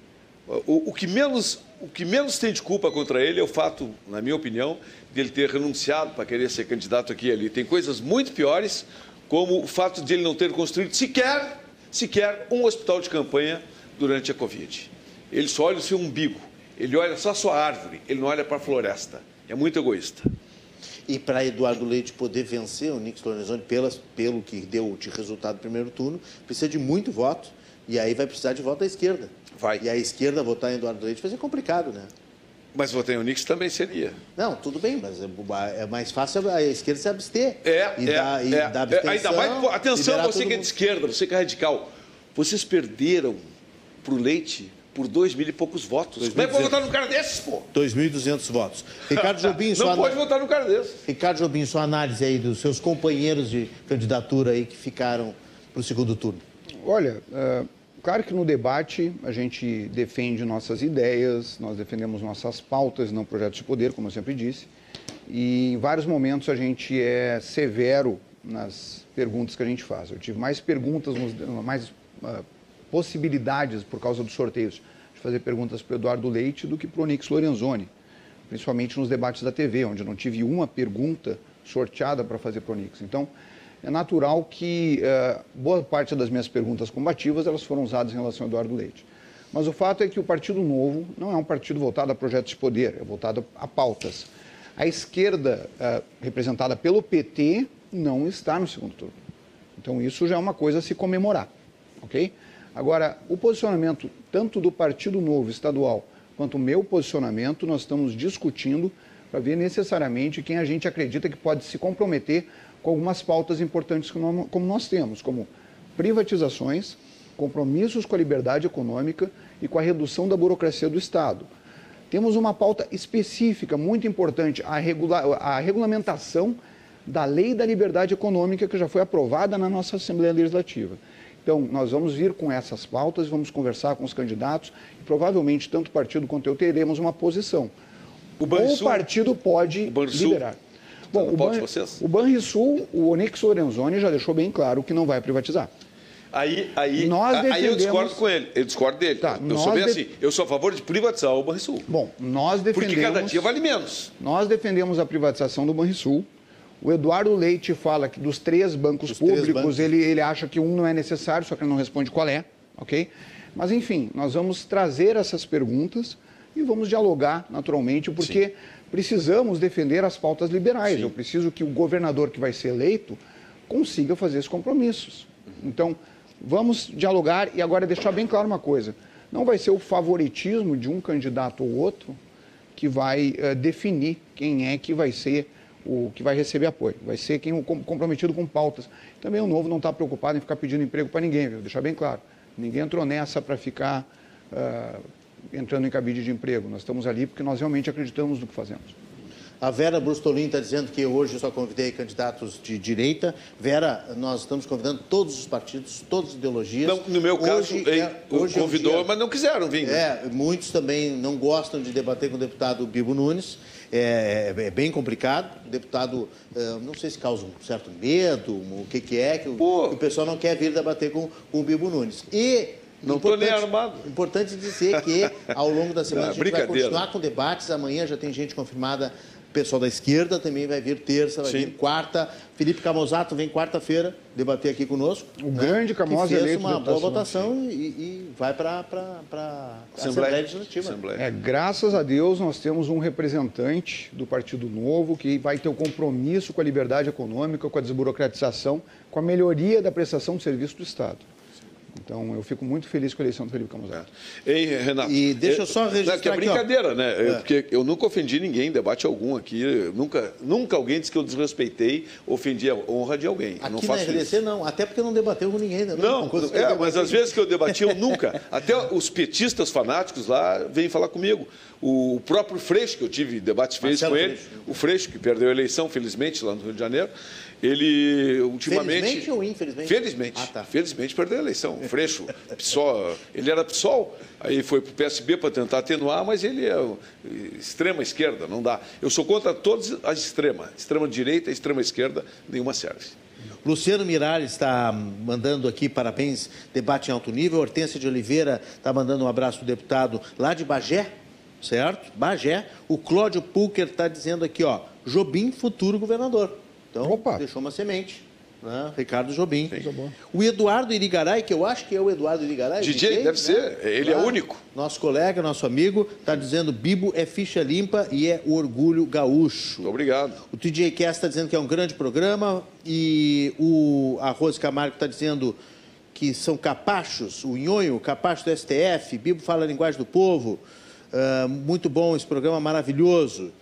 O, o que menos o que menos tem de culpa contra ele é o fato, na minha opinião, de ele ter renunciado para querer ser candidato aqui e ali. Tem coisas muito piores, como o fato de ele não ter construído sequer, sequer um hospital de campanha durante a Covid. Ele só olha o seu umbigo, ele olha só a sua árvore, ele não olha para a floresta. É muito egoísta. E para Eduardo Leite poder vencer o Nix Lorenzoni pelas, pelo que deu de resultado do primeiro turno, precisa de muito voto. E aí vai precisar de voto da esquerda. Vai. E a esquerda votar em Eduardo Leite vai ser complicado, né? Mas votar em Onix também seria. Não, tudo bem, mas é, é mais fácil a esquerda se abster. É, e é, dar, e é, dar é, ainda mais, atenção, você que é de esquerda, você que é radical. Vocês perderam para o Leite por dois mil e poucos votos. Como é que vou votar num cara desses, pô? 2.200 votos. Ricardo Jobim, sua... Não pode votar num cara desses. Ricardo Jobim, sua análise aí dos seus companheiros de candidatura aí que ficaram para o segundo turno. Olha, uh Claro que no debate a gente defende nossas ideias, nós defendemos nossas pautas, não projetos de poder, como eu sempre disse. E em vários momentos a gente é severo nas perguntas que a gente faz. Eu tive mais perguntas, mais uh, possibilidades por causa dos sorteios de fazer perguntas para o Eduardo Leite do que para o Onix Lorenzoni, principalmente nos debates da TV, onde eu não tive uma pergunta sorteada para fazer para o Onix. Então, é natural que uh, boa parte das minhas perguntas combativas elas foram usadas em relação ao Eduardo Leite. Mas o fato é que o Partido Novo não é um partido voltado a projetos de poder, é voltado a pautas. A esquerda, uh, representada pelo PT, não está no segundo turno. Então isso já é uma coisa a se comemorar, ok? Agora, o posicionamento tanto do Partido Novo estadual quanto o meu posicionamento, nós estamos discutindo para ver necessariamente quem a gente acredita que pode se comprometer com algumas pautas importantes como nós temos, como privatizações, compromissos com a liberdade econômica e com a redução da burocracia do Estado. Temos uma pauta específica, muito importante, a, regula a regulamentação da Lei da Liberdade Econômica, que já foi aprovada na nossa Assembleia Legislativa. Então, nós vamos vir com essas pautas, vamos conversar com os candidatos e provavelmente, tanto o partido quanto eu, teremos uma posição. O Ou o partido pode o liberar. Bom, o, Ban, o Banrisul, o Onix Lorenzoni já deixou bem claro que não vai privatizar. Aí, aí, nós defendemos... aí eu discordo com ele, eu discordo dele. Tá, eu sou bem de... assim, eu sou a favor de privatizar o Banrisul. Bom, nós defendemos... Porque cada dia vale menos. Nós defendemos a privatização do Banrisul. O Eduardo Leite fala que dos três bancos públicos, três bancos. Ele, ele acha que um não é necessário, só que ele não responde qual é, ok? Mas, enfim, nós vamos trazer essas perguntas e vamos dialogar naturalmente, porque... Sim precisamos defender as pautas liberais. Sim. Eu preciso que o governador que vai ser eleito consiga fazer esses compromissos. Então, vamos dialogar e agora deixar bem claro uma coisa: não vai ser o favoritismo de um candidato ou outro que vai uh, definir quem é que vai ser o que vai receber apoio. Vai ser quem o comprometido com pautas. Também o novo não está preocupado em ficar pedindo emprego para ninguém, viu? Deixar bem claro. Ninguém entrou nessa para ficar uh, entrando em cabide de emprego. Nós estamos ali porque nós realmente acreditamos no que fazemos. A Vera Brustolin está dizendo que hoje eu só convidei candidatos de direita. Vera, nós estamos convidando todos os partidos, todas as ideologias. Não, no meu caso, hoje, é, hoje convidou, é um dia, mas não quiseram vir. É, muitos também não gostam de debater com o deputado Bibo Nunes. É, é, é bem complicado. O deputado, é, não sei se causa um certo medo, o que, que é, que o, que o pessoal não quer vir debater com, com o Bibo Nunes. E Não estou nem armado. Importante dizer que ao longo da semana Não, a gente vai continuar com debates. Amanhã já tem gente confirmada. O pessoal da esquerda também vai vir terça, vai Sim. vir quarta. Felipe Camozato vem quarta-feira debater aqui conosco. O grande Camoza que fez eleito uma boa votação e, e vai para a Assembleia Legislativa. Assembleia. É, graças a Deus nós temos um representante do Partido Novo que vai ter o compromisso com a liberdade econômica, com a desburocratização, com a melhoria da prestação de serviço do Estado. Então eu fico muito feliz com a eleição do Felipe Camusato. Hein, Renato? E deixa eu só É, registrar Que é aqui, brincadeira, né? Eu- Porque eu nunca ofendi ninguém em debate algum aqui. Eu Nunca, nunca alguém disse que eu desrespeitei, ofendi a honra de alguém. Eu não Aqui na faço RDC isso. não, até porque não debateu com ninguém. Né? Não, conseguiu é, mas às vezes que eu debati, eu nunca. Até os petistas fanáticos lá vêm falar comigo. O próprio Freixo, que eu tive debates Marcelo com ele, Freixo. o Freixo, que perdeu a eleição, felizmente, lá no Rio de Janeiro, ele ultimamente. Felizmente ou infelizmente? Felizmente. Ah, tá. Felizmente perdeu a eleição. O Freixo, PSOL, ele era PSOL, aí foi para o PSB para tentar atenuar, mas ele é extrema esquerda, não dá. Eu sou contra todas as extremas. Extrema direita, extrema esquerda, nenhuma serve. Luciano Miralles está mandando aqui parabéns, debate em alto nível. Hortência de Oliveira está mandando um abraço para o deputado lá de Bagé, certo? Bagé. O Cláudio Pulker está dizendo aqui, ó, Jobim, futuro governador. Então, Opa. deixou uma semente. Né? Ricardo Jobim. O Eduardo Irigaray, que eu acho que é o Eduardo Irigaray. DJ, deve ser. Ele é único. Nosso colega, nosso amigo, está dizendo Bibo é ficha limpa e é o orgulho gaúcho. Muito obrigado. O TJ Cast está dizendo que é um grande programa e o Arroz Camargo está dizendo que são capachos, o Nhonho, capacho do STF, Bibo fala a linguagem do povo. Ah, muito bom esse programa, maravilhoso.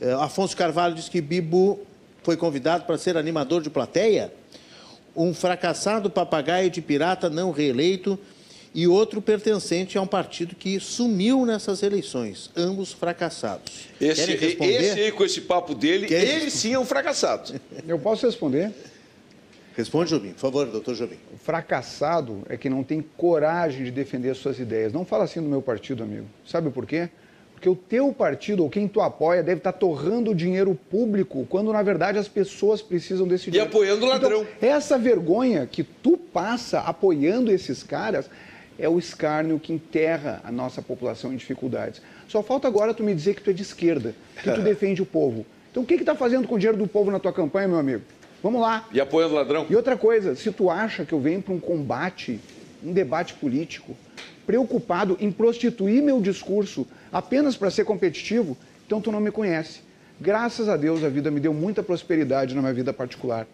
Ah, Afonso Carvalho diz que Bibo foi convidado para ser animador de plateia. Um fracassado papagaio de pirata não reeleito e outro pertencente a um partido que sumiu nessas eleições, ambos fracassados. Esse, Querem responder? esse aí, com esse papo dele, Querem ele sim é um fracassado. Eu posso responder? Responde, Jobim, por favor, doutor Jobim. O fracassado é que não tem coragem de defender as suas ideias. Não fala assim do meu partido, amigo. Sabe por quê? Porque o teu partido, ou quem tu apoia, deve estar torrando dinheiro público, quando na verdade as pessoas precisam desse dinheiro. apoiando o ladrão. Então, essa vergonha que tu passa apoiando esses caras é o escárnio que enterra a nossa população em dificuldades. Só falta agora tu me dizer que tu é de esquerda, que tu defende o povo. Então o que está fazendo com o dinheiro do povo na tua campanha, meu amigo? Vamos lá. E apoiando o ladrão. E outra coisa, se tu acha que eu venho para um combate, um debate político, preocupado em prostituir meu discurso apenas para ser competitivo, então tu não me conhece. Graças a Deus a vida me deu muita prosperidade na minha vida particular.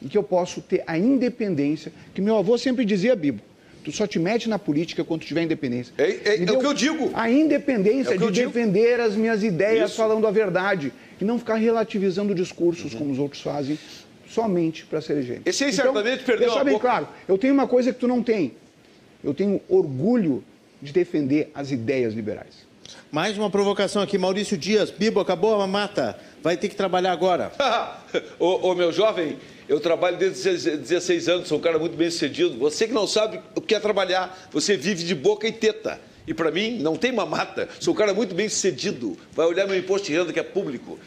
E que eu posso ter a independência, que meu avô sempre dizia, Bibo, tu só te mete na política quando tiver independência. É- é- é o que eu digo. A independência É de digo. defender as minhas ideias Isso. falando a verdade e não ficar relativizando discursos Uhum. como os outros fazem somente para ser eleger. Esse aí certamente perdeu deixa a bem boca. claro, eu tenho uma coisa que tu não tem. Eu tenho orgulho de defender as ideias liberais. Mais uma provocação aqui, Maurício Dias. Bibo, acabou a mamata. Vai ter que trabalhar agora. ô, ô, meu jovem, eu trabalho desde 16 16 anos, sou um cara muito bem sucedido. Você que não sabe o que é trabalhar, você vive de boca e teta. E para mim, não tem mamata. Sou um cara muito bem sucedido. Vai olhar meu imposto de renda que é público.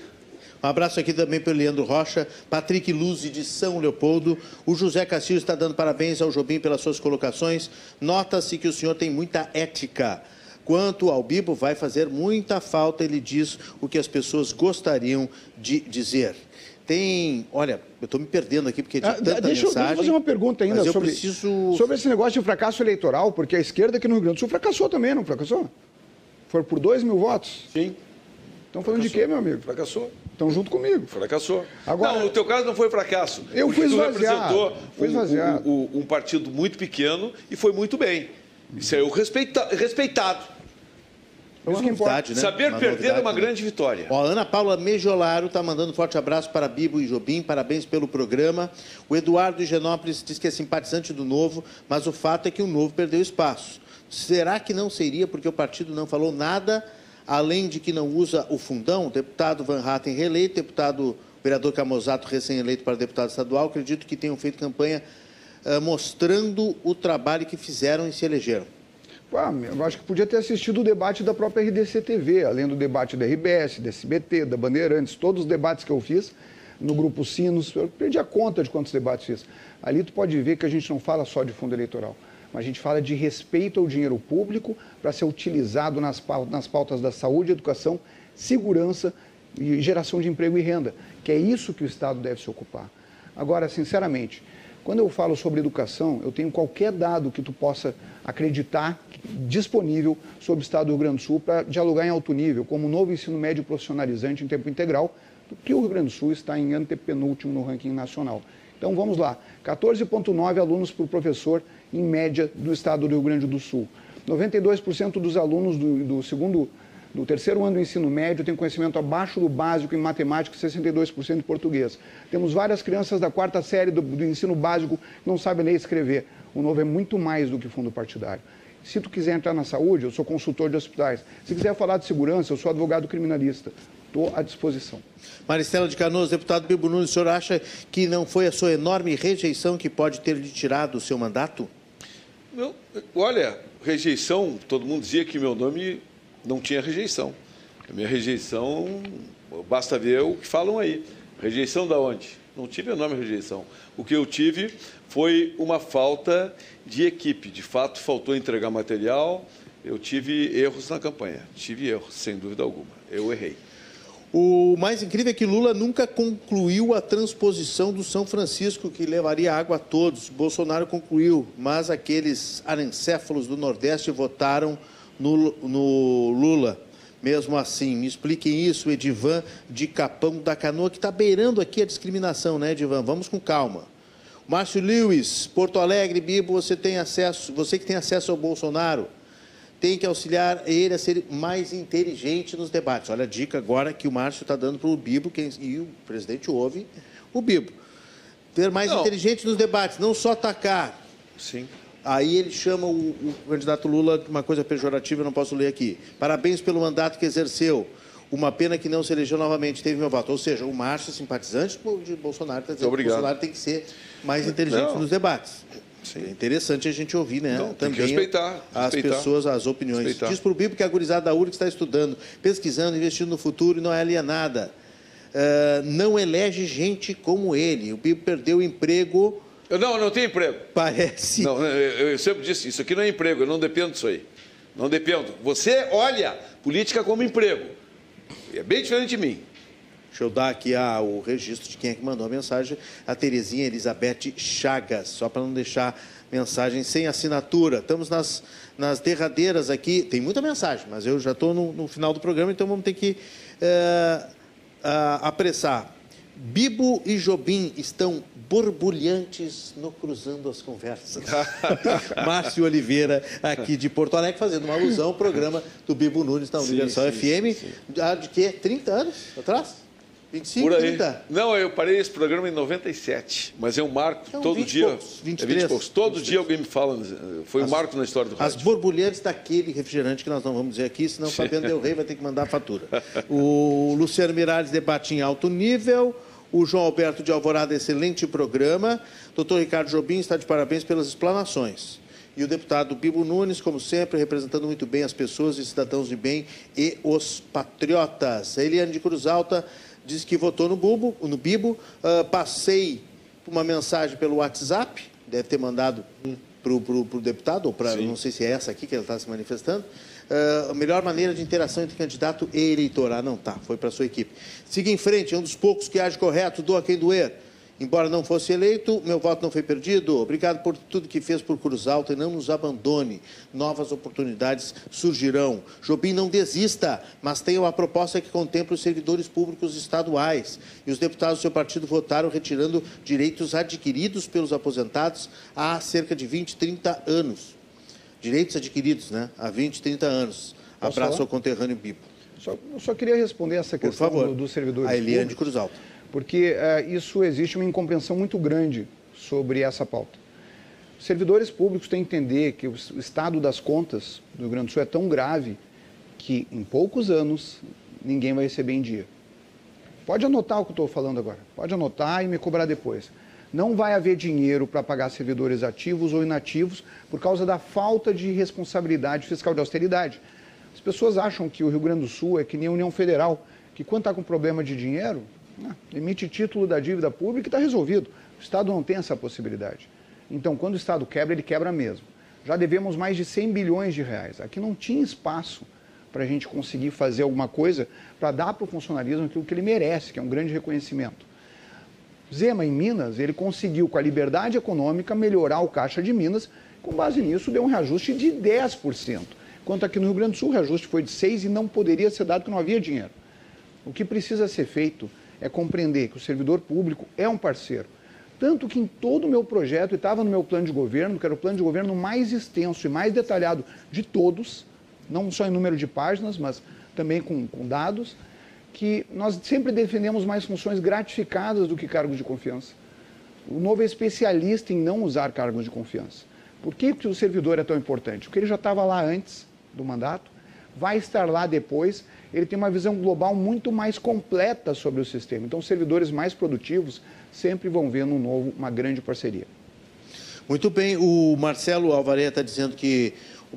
Um abraço aqui também para o Leandro Rocha, Patrick Luzi de São Leopoldo. O José Castilho está dando parabéns ao Jobim pelas suas colocações. Nota-se que o senhor tem muita ética. Quanto ao Bibo, vai fazer muita falta, ele diz o que as pessoas gostariam de dizer. Tem. Olha, eu estou me perdendo aqui porque de Ah, tanta deixa, eu- deixa eu mensagem. fazer uma pergunta ainda sobre, preciso. sobre esse negócio de fracasso eleitoral, porque a esquerda aqui no Rio Grande do Sul fracassou também, não fracassou? Foi por 2 mil votos. Sim, Estão falando de quê, meu amigo? fracassou. Estão junto comigo. Fracassou. Agora- não, no teu caso não foi fracasso. Eu fui tu esvaziado, representou fui um- esvaziado. um- um- um partido muito pequeno e foi muito bem. Isso é o respeita- respeitado. Isso que importa. Novidade, né? Saber Uma perder novidade, é uma né? grande vitória. Ó, a Ana Paula Mejolaro está mandando um forte abraço para Bibo e Jobim, parabéns pelo programa. O Eduardo Genópolis diz que é simpatizante do Novo, mas o fato é que o Novo perdeu espaço. Será que não seria porque o partido não falou nada, além de que não usa o fundão? Deputado Van Hatten reeleito, deputado vereador Camozato recém-eleito para deputado estadual, acredito que tenham feito campanha ah, mostrando o trabalho que fizeram e se elegeram. Ah, eu acho que podia ter assistido o debate da própria RDC TV, além do debate da RBS, da SBT, da Bandeirantes, todos os debates que eu fiz no Grupo Sinos, eu perdi a conta de quantos debates fiz. Ali tu pode ver que a gente não fala só de fundo eleitoral. Mas a gente fala de respeito ao dinheiro público para ser utilizado nas pautas, da saúde, educação, segurança e geração de emprego e renda, que é isso que o Estado deve se ocupar. Agora, sinceramente, quando eu falo sobre educação, eu tenho qualquer dado que tu possa acreditar disponível sobre o Estado do Rio Grande do Sul para dialogar em alto nível, como o novo ensino médio profissionalizante em tempo integral, que o Rio Grande do Sul está em antepenúltimo no ranking nacional. Então vamos lá, 14,9 alunos por professor em média do estado do Rio Grande do Sul. 92% dos alunos do, do segundo do terceiro ano do ensino médio tem conhecimento abaixo do básico em matemática e 62% em português. Temos várias crianças da quarta série do, do, ensino básico que não sabem ler e escrever. O novo é muito mais do que fundo partidário. Se tu quiser entrar na saúde, eu sou consultor de hospitais. Se quiser falar de segurança, eu sou advogado criminalista. Estou à disposição. Maristela de Canoas, deputado Bibo Nunes, o senhor acha que não foi a sua enorme rejeição que pode ter lhe tirado o seu mandato? Olha, rejeição, todo mundo dizia que meu nome não tinha rejeição. A minha rejeição, basta ver o que falam aí. Rejeição da onde? Não tive enorme rejeição. O que eu tive foi uma falta de equipe. De fato, faltou entregar material. Eu tive erros na campanha. Tive erros, sem dúvida alguma. Eu errei. O mais incrível é que Lula nunca concluiu a transposição do São Francisco, que levaria água a todos. Bolsonaro concluiu, mas aqueles arencéfalos do Nordeste votaram no, no Lula. Mesmo assim, me expliquem isso, Edivan de Capão da Canoa, que está beirando aqui a discriminação, né, Edivan? Vamos com calma. Márcio Lewis, Porto Alegre, Bibo, você tem acesso, você que tem acesso ao Bolsonaro, tem que auxiliar ele a ser mais inteligente nos debates. Olha a dica agora que o Márcio está dando para o Bibo, quem, e o presidente ouve o Bibo. Ser mais não. inteligente nos debates, não só atacar. Sim. Aí ele chama o, o candidato Lula de uma coisa pejorativa, eu não posso ler aqui. Parabéns pelo mandato que exerceu. Uma pena que não se elegeu novamente, teve meu voto. Ou seja, o Márcio, simpatizante de Bolsonaro, está dizendo que o Bolsonaro tem que ser mais inteligente não. nos debates. Sim. É interessante a gente ouvir, né? Também respeitar, as respeitar. pessoas, as opiniões. Respeitar. Diz para o Bibo que a gurizada da URG está estudando, pesquisando, investindo no futuro e não é alienada. Uh, não elege gente como ele. O Bibo perdeu o emprego. Eu não, não tenho emprego. Parece. Não, eu, eu sempre disse, isso aqui não é emprego, eu não dependo disso aí. Não dependo. Você olha política como emprego. É bem diferente de mim. Deixa eu dar aqui a, o registro de quem é que mandou a mensagem. A Terezinha Elizabeth Chagas, só para não deixar mensagem sem assinatura. Estamos nas, nas derradeiras aqui. Tem muita mensagem, mas eu já estou no, no, final do programa, então vamos ter que é, apressar. Bibo e Jobim estão borbulhantes no Cruzando as Conversas. Márcio Oliveira, aqui de Porto Alegre, fazendo uma alusão ao programa do Bibo Nunes na Universal sim, FM. Sim. De que? 30 anos atrás? 25, Por aí. 30? Não, eu parei esse programa em 97, mas é um marco então, todo 20 dia. Poucos, 23, é 20 poucos. Todo 23. dia alguém me fala, foi as, um marco na história do rádio. As borbulhantes daquele refrigerante que nós não vamos dizer aqui, senão o Fabiano Del Rey vai ter que mandar a fatura. o Luciano Miralles debate em alto nível. O João Alberto de Alvorada, excelente programa. Doutor Ricardo Jobim está de parabéns pelas explanações. E o deputado Bibo Nunes, como sempre, representando muito bem as pessoas e cidadãos de bem e os patriotas. A Eliane de Cruz Alta disse que votou no, Bubo, no Bibo. Uh, passei uma mensagem pelo WhatsApp, deve ter mandado para o deputado, ou para, não sei se é essa aqui que ele está se manifestando. Uh, a melhor maneira de interação entre candidato e eleitor. Ah, não, tá, foi para a sua equipe. Siga em frente, é um dos poucos que age correto, doa quem doer. Embora não fosse eleito, meu voto não foi perdido. Obrigado por tudo que fez por Cruz Alta e não nos abandone. Novas oportunidades surgirão. Jobim não desista, mas tenha uma proposta que contemple os servidores públicos estaduais. E os deputados do seu partido votaram retirando direitos adquiridos pelos aposentados há cerca de 20, 30 anos. Direitos adquiridos, né? Há 20, 30 anos. Posso Abraço falar? ao conterrâneo Bipo. Só, eu só queria responder essa questão dos do servidores A Eliane públicos. de Cruz Alta porque uh, isso existe uma incompreensão muito grande sobre essa pauta. Os servidores públicos têm que entender que o estado das contas do Rio Grande do Sul é tão grave que em poucos anos ninguém vai receber em dia. Pode anotar o que eu estou falando agora, pode anotar e me cobrar depois. Não vai haver dinheiro para pagar servidores ativos ou inativos por causa da falta de responsabilidade fiscal de austeridade. As pessoas acham que o Rio Grande do Sul é que nem a União Federal, que quando está com problema de dinheiro, não, emite título da dívida pública e está resolvido. O Estado não tem essa possibilidade. Então, quando o Estado quebra, ele quebra mesmo. já devemos mais de 100 bilhões de reais. Aqui não tinha espaço para a gente conseguir fazer alguma coisa para dar para o funcionalismo aquilo que ele merece, que é um grande reconhecimento. Zema, em Minas, ele conseguiu, com a liberdade econômica, melhorar o caixa de Minas. Com base nisso, deu um reajuste de 10%. Enquanto aqui no Rio Grande do Sul, o reajuste foi de 6% e não poderia ser dado porque não havia dinheiro. O que precisa ser feito é compreender que o servidor público é um parceiro. Tanto que em todo o meu projeto, e estava no meu plano de governo, que era o plano de governo mais extenso e mais detalhado de todos, não só em número de páginas, mas também com, com dados, que nós sempre defendemos mais funções gratificadas do que cargos de confiança. O novo é especialista em não usar cargos de confiança. Por que, que o servidor é tão importante? Porque ele já estava lá antes do mandato, vai estar lá depois, ele tem uma visão global muito mais completa sobre o sistema. Então, os servidores mais produtivos sempre vão ver no novo uma grande parceria. Muito bem, o Marcelo Alvarenga está dizendo que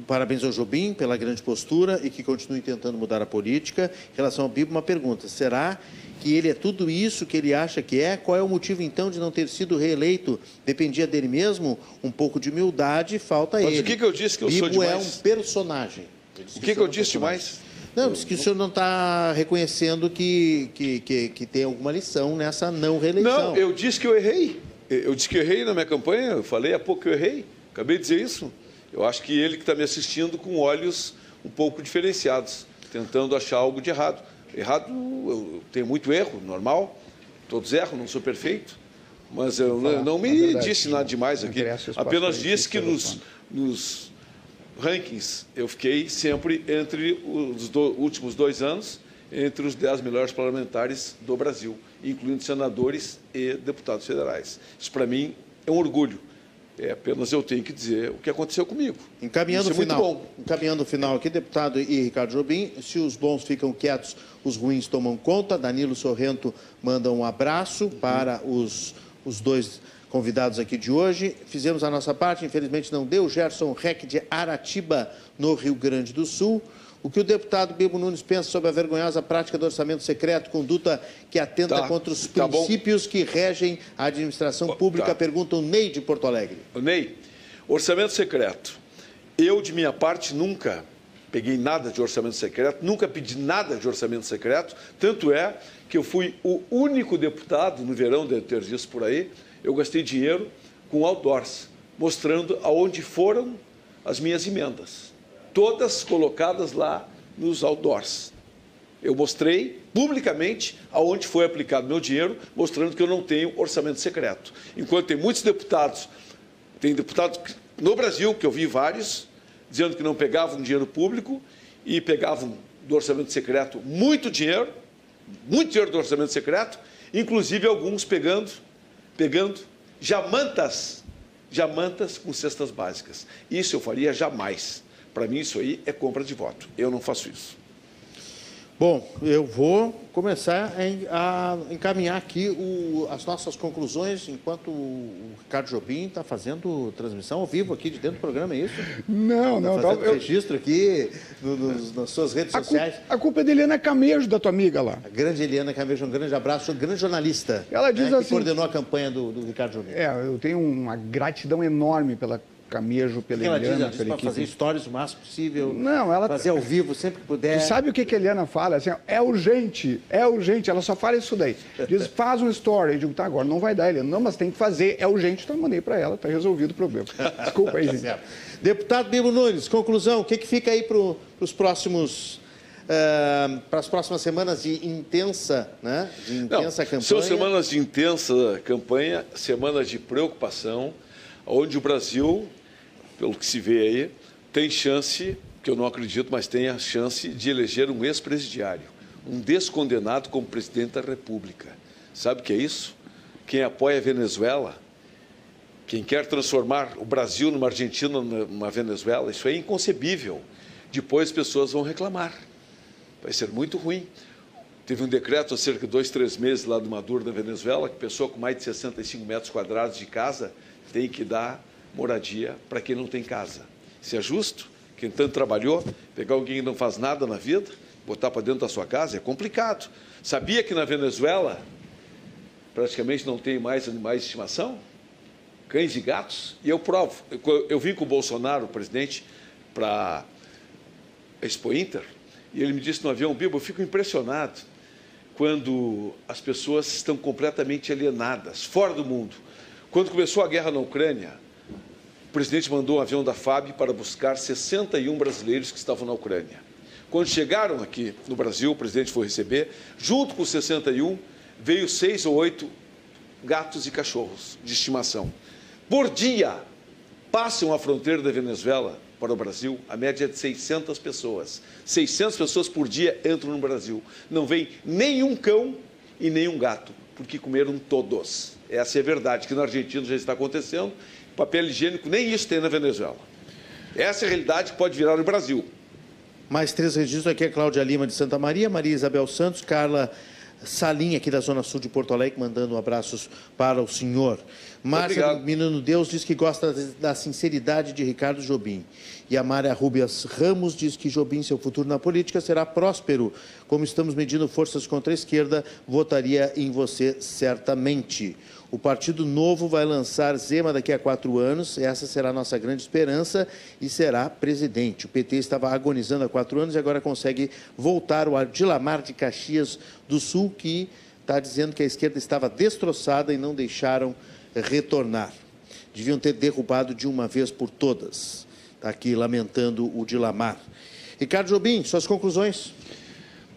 Parabéns ao Jobim pela grande postura e que continue tentando mudar a política. Em relação ao Bibo, uma pergunta: será que ele é tudo isso que ele acha que é? Qual é o motivo então de não ter sido reeleito? Dependia dele mesmo? Um pouco de humildade falta Mas ele. o que, que eu disse que eu Bibo sou demais? é um personagem. O que, que eu disse demais? Não, disse que o senhor não está reconhecendo que, que, que, que, tem alguma lição nessa não reeleição. Não, eu disse que eu errei. Eu disse que eu errei na minha campanha, eu falei há pouco que eu errei. Acabei de dizer isso. Eu acho que ele que está me assistindo com olhos um pouco diferenciados, tentando achar algo de errado. Errado, eu tenho muito erro, normal. Todos erram, não sou perfeito. Mas eu não, não me verdade, disse nada demais aqui. Apenas disse que nos, nos rankings eu fiquei sempre entre os do, últimos dois anos, entre os dez melhores parlamentares do Brasil, incluindo senadores e deputados federais. Isso para mim é um orgulho. É apenas eu tenho que dizer o que aconteceu comigo. Encaminhando o é final, encaminhando o final aqui, deputado e Ricardo Jobim, se os bons ficam quietos, os ruins tomam conta. Danilo Sorrento manda um abraço para os, os dois convidados aqui de hoje. Fizemos a nossa parte, infelizmente não deu. Gerson Reck de Aratiba, no Rio Grande do Sul. O que o deputado Bibo Nunes pensa sobre a vergonhosa prática do orçamento secreto, conduta que atenta tá, contra os tá princípios bom. que regem a administração pública? Tá. Pergunta o Ney de Porto Alegre. O Ney, orçamento secreto. Eu, de minha parte, nunca peguei nada de orçamento secreto, nunca pedi nada de orçamento secreto, tanto é que eu fui o único deputado, no verão de ter visto por aí, eu gastei dinheiro com outdoors, mostrando aonde foram as minhas emendas todas colocadas lá nos outdoors. Eu mostrei publicamente aonde foi aplicado meu dinheiro, mostrando que eu não tenho orçamento secreto. Enquanto tem muitos deputados, tem deputados no Brasil, que eu vi vários, dizendo que não pegavam dinheiro público e pegavam do orçamento secreto muito dinheiro, muito dinheiro do orçamento secreto, inclusive alguns pegando, pegando jamantas, jamantas com cestas básicas. Isso eu faria jamais. Para mim, isso aí é compra de voto. Eu não faço isso. Bom, eu vou começar a encaminhar aqui o, as nossas conclusões enquanto o Ricardo Jobim está fazendo transmissão ao vivo aqui de dentro do programa, é isso? Não, não. Tá fazendo eu... registro aqui no, no, nas suas redes a sociais. Culpa, a culpa é de Eliana Camejo, da tua amiga lá. A grande Eliana Camejo, um grande abraço, um grande jornalista. Ela diz né, assim... Que coordenou a campanha do, do Ricardo Jobim. É, eu tenho uma gratidão enorme pela Camejo, pela ela Eliana, diz, ela diz fazer histórias o máximo possível. Não, ela fazer ao vivo sempre que puder. Sabe o que, que a Eliana fala? Assim, é urgente, é urgente. Ela só fala isso daí. Diz, faz um story. Eu digo, tá, agora não vai dar, Eliana. Não, mas tem que fazer, é urgente. Então mandei para ela, tá resolvido o problema. Desculpa aí, gente. Deputado Bibo Nunes, conclusão, o que, que fica aí para os próximos Uh, para as próximas semanas de intensa, né? de intensa Não, campanha. São semanas de intensa campanha, semanas de preocupação, onde o Brasil pelo que se vê aí, tem chance, que eu não acredito, mas tem a chance de eleger um ex-presidiário, um descondenado como presidente da República. Sabe o que é isso? Quem apoia a Venezuela, quem quer transformar o Brasil numa Argentina, numa Venezuela, isso é inconcebível. Depois as pessoas vão reclamar. Vai ser muito ruim. Teve um decreto há cerca de dois, três meses lá do Maduro, na Venezuela, que pessoa com mais de 65 metros quadrados de casa tem que dar moradia para quem não tem casa. Isso é justo? Quem tanto trabalhou, pegar alguém que não faz nada na vida, botar para dentro da sua casa, é complicado. Sabia que na Venezuela praticamente não tem mais animais de estimação? cães e gatos, e eu provo. Eu, eu vim com o Bolsonaro, o presidente, para a Expo Inter, e ele me disse no avião, Bibo, eu fico impressionado quando as pessoas estão completamente alienadas, fora do mundo. Quando começou a guerra na Ucrânia, o presidente mandou um avião da FAB para buscar 61 brasileiros que estavam na Ucrânia. Quando chegaram aqui no Brasil, o presidente foi receber, junto com os 61, veio seis ou oito gatos e cachorros de estimação. Por dia, passam a fronteira da Venezuela para o Brasil, a média é de 600 pessoas. 600 pessoas por dia entram no Brasil. Não vem nenhum cão e nenhum gato, porque comeram todos. Essa é a verdade, que na Argentina já está acontecendo. Papel higiênico, nem isso tem na Venezuela. Essa é a realidade que pode virar no Brasil. Mais três registros aqui é Cláudia Lima de Santa Maria, Maria Isabel Santos, Carla Salim, aqui da Zona Sul de Porto Alegre, mandando abraços para o senhor. Márcia Menino Deus diz que gosta da sinceridade de Ricardo Jobim. E a Mária Rubias Ramos diz que Jobim, seu futuro na política, será próspero. Como estamos medindo forças contra a esquerda, votaria em você certamente. O Partido Novo vai lançar Zema daqui a quatro anos, essa será a nossa grande esperança, e será presidente. O PT estava agonizando há quatro anos e agora consegue voltar o Adilamar de Caxias do Sul, que está dizendo que a esquerda estava destroçada e não deixaram retornar. Deviam ter derrubado de uma vez por todas. Está aqui lamentando o Dilamar. Ricardo Jobim, suas conclusões.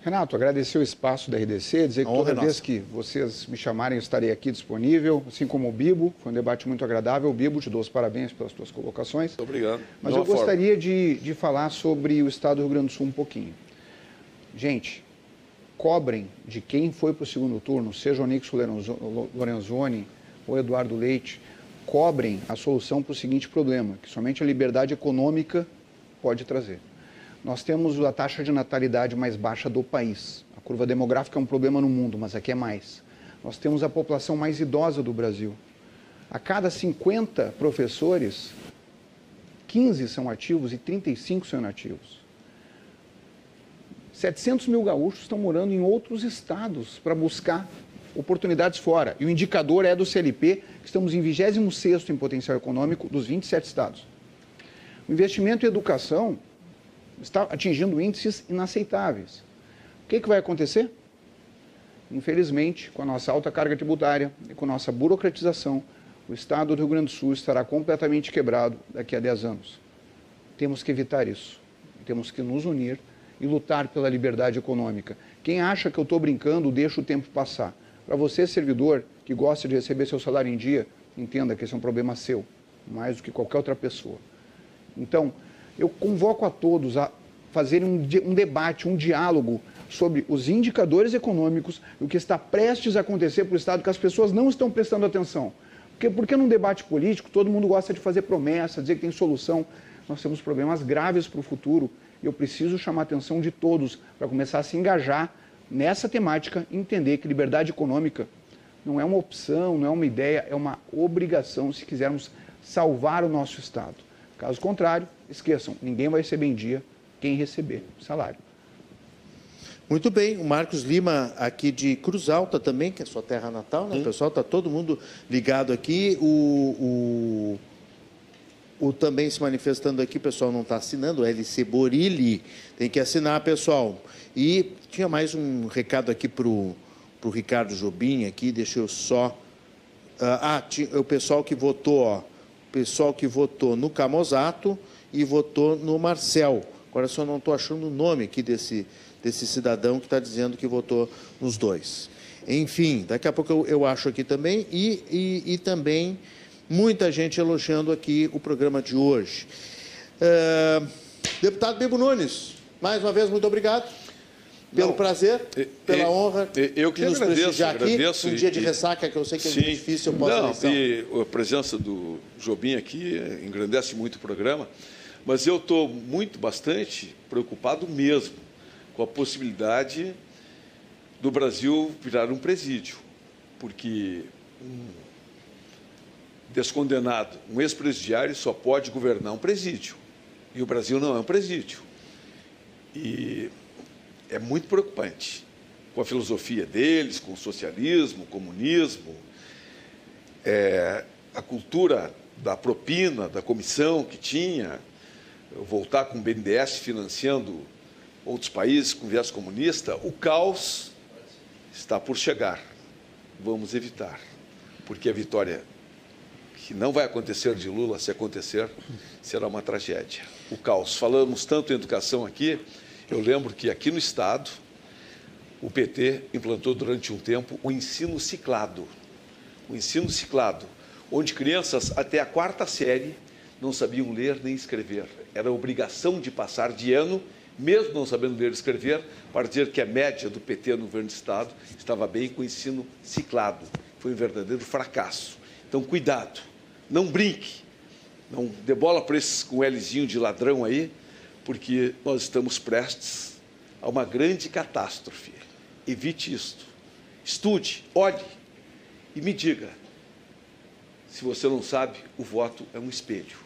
Renato, agradecer o espaço da RDC, dizer que toda é vez que vocês me chamarem, eu estarei aqui disponível, assim como o Bibo. Foi um debate muito agradável. Bibo, te dou os parabéns pelas tuas colocações. Muito obrigado. Mas eu forma. gostaria de, de falar sobre o estado do Rio Grande do Sul um pouquinho. Gente, cobrem de quem foi para o segundo turno, seja o Nixon Lorenzoni ou Eduardo Leite, cobrem a solução para o seguinte problema, que somente a liberdade econômica pode trazer. Nós temos a taxa de natalidade mais baixa do país. A curva demográfica é um problema no mundo, mas aqui é mais. Nós temos a população mais idosa do Brasil. A cada 50 professores, 15 são ativos e 35 são inativos. 700 mil gaúchos estão morando em outros estados para buscar oportunidades fora. E o indicador é do CLP, que estamos em 26º em potencial econômico dos 27 estados. O investimento em educação está atingindo índices inaceitáveis. O que, que vai acontecer? Infelizmente, com a nossa alta carga tributária e com a nossa burocratização, o Estado do Rio Grande do Sul estará completamente quebrado daqui a 10 anos. Temos que evitar isso. Temos que nos unir e lutar pela liberdade econômica. Quem acha que eu estou brincando, deixa o tempo passar. Para você, servidor, que gosta de receber seu salário em dia, entenda que esse é um problema seu, mais do que qualquer outra pessoa. Então, eu convoco a todos a fazerem um, um debate, um diálogo sobre os indicadores econômicos e o que está prestes a acontecer para o Estado, que as pessoas não estão prestando atenção. Porque, porque num debate político todo mundo gosta de fazer promessa, dizer que tem solução. Nós temos problemas graves para o futuro e eu preciso chamar a atenção de todos para começar a se engajar nessa temática, entender que liberdade econômica não é uma opção, não é uma ideia, é uma obrigação se quisermos salvar o nosso Estado. Caso contrário, esqueçam, ninguém vai receber em dia quem receber salário. Muito bem, o Marcos Lima aqui de Cruz Alta também, que é sua terra natal, né? O pessoal está todo mundo ligado aqui. O, o, o, também se manifestando aqui, o pessoal não está assinando, o LC Borilli, tem que assinar, pessoal. E tinha mais um recado aqui para o Ricardo Jobim aqui, deixa eu só. Ah, tinha, o pessoal que votou, ó, o pessoal que votou no Camozato e votou no Marcel. Agora só não estou achando o nome aqui desse, desse cidadão que está dizendo que votou nos dois. Enfim, daqui a pouco eu, eu acho aqui também, e, e, e, também muita gente elogiando aqui o programa de hoje. É, deputado Bibo Nunes, mais uma vez, muito obrigado pelo Não, prazer, pela honra eu que nos agradeço, aqui. Agradeço, um dia de ressaca que eu sei que é sim, difícil pós-eleição. E a presença do Jobim aqui engrandece muito o programa. Mas eu estou muito, bastante preocupado mesmo com a possibilidade do Brasil virar um presídio, porque um descondenado, um ex-presidiário só pode governar um presídio, e o Brasil não é um presídio. E é muito preocupante com a filosofia deles, com o socialismo, o comunismo. É, a cultura da propina, da comissão que tinha, voltar com o BNDES financiando outros países com viés comunista, o caos está por chegar. Vamos evitar, porque a vitória que não vai acontecer de Lula, se acontecer, será uma tragédia. O caos. Falamos tanto em educação aqui, eu lembro que aqui no Estado, o PT implantou durante um tempo o ensino ciclado. O ensino ciclado, onde crianças até a quarta série não sabiam ler nem escrever. Era obrigação de passar de ano, mesmo não sabendo ler e escrever, para dizer que a média do PT no governo do Estado estava bem com o ensino ciclado. Foi um verdadeiro fracasso. Então, cuidado, não brinque, não dê bola para esses com Lzinho de ladrão aí, porque nós estamos prestes a uma grande catástrofe. Evite isto. Estude, olhe e me diga. Se você não sabe, o voto é um espelho.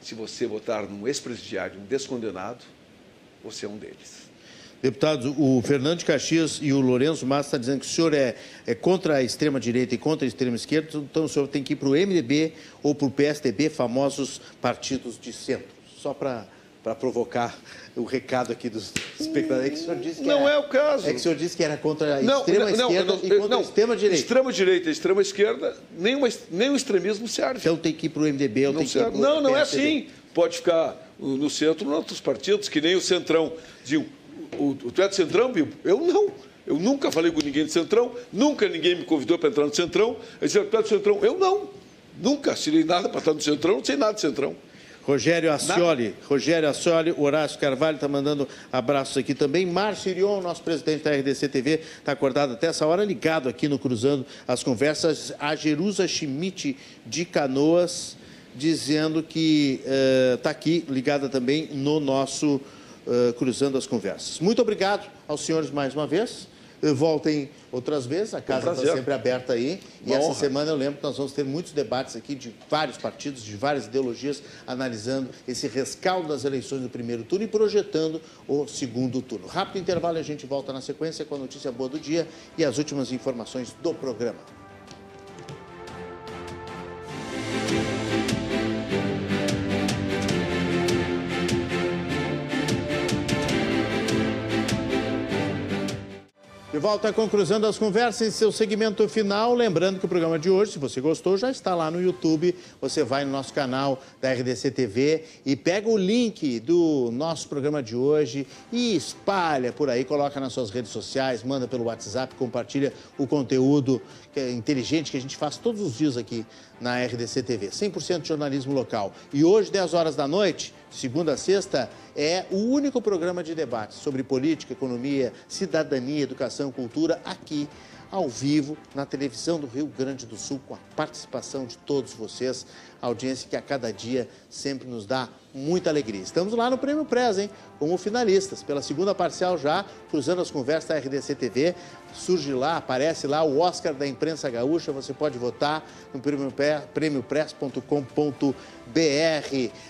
Se você votar num ex-presidiário, um descondenado, você é um deles. Deputados, o Fernando de Caxias e o Lourenço Massa estão dizendo que o senhor é, é contra a extrema-direita e contra a extrema-esquerda, então o senhor tem que ir para o MDB ou para o PSDB, famosos partidos de centro. Só para para provocar o recado aqui dos espectadores. É que o senhor disse que não era, é o caso. É que o senhor disse que era contra a extrema não, esquerda não, não, e contra a extrema direita. Extrema direita e extrema esquerda, nenhuma, nenhum extremismo serve. Então tem que ir para o MDB ou não tem que ir o Não, não é assim. Pode ficar no centro, em outros partidos, que nem o Centrão. Diziam, o, o, tu é do Centrão, viu? Eu não. Eu nunca falei com ninguém do Centrão, nunca ninguém me convidou para entrar no Centrão. Eu dizia, tu é do Centrão? Eu não. Nunca assinei nada para estar no Centrão, não sei nada do Centrão. Rogério Ascioli, Rogério Ascioli, Horácio Carvalho está mandando abraços aqui também. Márcio Irion, nosso presidente da RDC TV, está acordado até essa hora, ligado aqui no Cruzando as Conversas. A Jerusa Schmidt de Canoas, dizendo que está uh, aqui, ligada também no nosso uh, Cruzando as Conversas. Muito obrigado aos senhores mais uma vez voltem outras vezes, a casa está sempre aberta aí. Uma e essa honra. semana eu lembro que nós vamos ter muitos debates aqui de vários partidos, de várias ideologias, analisando esse rescaldo das eleições do primeiro turno e projetando o segundo turno. Rápido intervalo e a gente volta na sequência com a notícia boa do dia e as últimas informações do programa. Volta com Cruzando as Conversas em seu segmento final. Lembrando que o programa de hoje, se você gostou, já está lá no YouTube. Você vai no nosso canal da RDC TV e pega o link do nosso programa de hoje e espalha por aí, coloca nas suas redes sociais, manda pelo WhatsApp, compartilha o conteúdo é inteligente que a gente faz todos os dias aqui na RDC TV. 100% jornalismo local. E hoje, 10 horas da noite, segunda a sexta, é o único programa de debate sobre política, economia, cidadania, educação, cultura aqui ao vivo na televisão do Rio Grande do Sul, com a participação de todos vocês, audiência que a cada dia sempre nos dá muita alegria. Estamos lá no Prêmio Prez, hein? Como finalistas, pela segunda parcial já, cruzando as conversas da RDC TV. Surge lá, aparece lá o Oscar da Imprensa Gaúcha. Você pode votar no prêmiopress.com.br.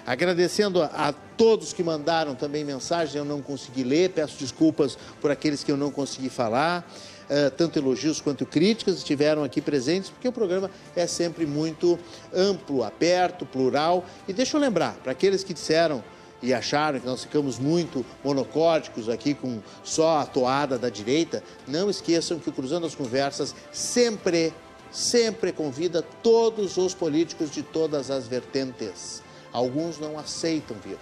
Agradecendo a, todos que mandaram também mensagens, eu não consegui ler, peço desculpas por aqueles que eu não consegui falar. Uh, tanto elogios quanto críticas estiveram aqui presentes, porque o programa é sempre muito amplo, aberto, plural. E deixa eu lembrar, para aqueles que disseram e acharam que nós ficamos muito monocórdicos aqui com só a toada da direita, não esqueçam que o Cruzando as Conversas sempre, sempre convida todos os políticos de todas as vertentes. Alguns não aceitam vir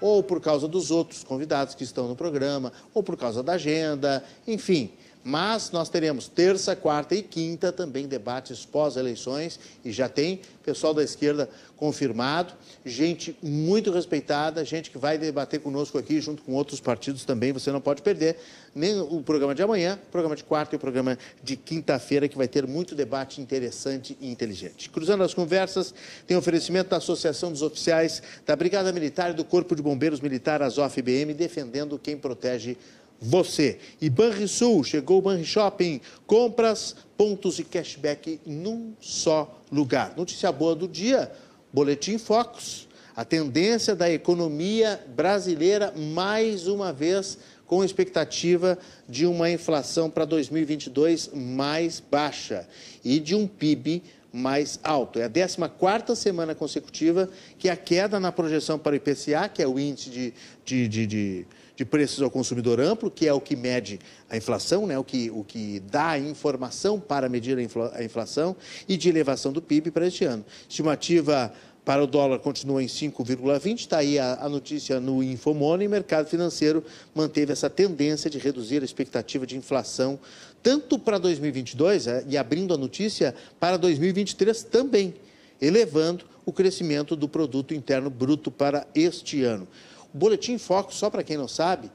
ou por causa dos outros convidados que estão no programa, ou por causa da agenda, enfim. Mas nós teremos terça, quarta e quinta também debates pós-eleições e já tem pessoal da esquerda confirmado, gente muito respeitada, gente que vai debater conosco aqui junto com outros partidos também, você não pode perder nem o programa de amanhã, o programa de quarta e o programa de quinta-feira que vai ter muito debate interessante e inteligente. Cruzando as conversas, tem oferecimento da Associação dos Oficiais da Brigada Militar e do Corpo de Bombeiros Militar, ASOF-BM, defendendo quem protege você. E Banrisul, chegou o Banri Shopping, compras, pontos e cashback num só lugar. Notícia boa do dia, Boletim Focus. A tendência da economia brasileira, mais uma vez, com expectativa de uma inflação para 2022 mais baixa e de um PIB mais alto. É a 14 semana consecutiva que a queda na projeção para o IPCA, que é o índice de, de, de, de, de preços ao consumidor amplo, que é o que mede a inflação, né? o, que, o que dá informação para medir a, infla, a inflação, e de elevação do PIB para este ano. Estimativa para o dólar continua em 5,20, está aí a, a, notícia no Infomoney, o mercado financeiro manteve essa tendência de reduzir a expectativa de inflação tanto para 2022 é, e abrindo a notícia para 2023 também, elevando o crescimento do produto interno bruto para este ano. Boletim foco, só para quem não sabe,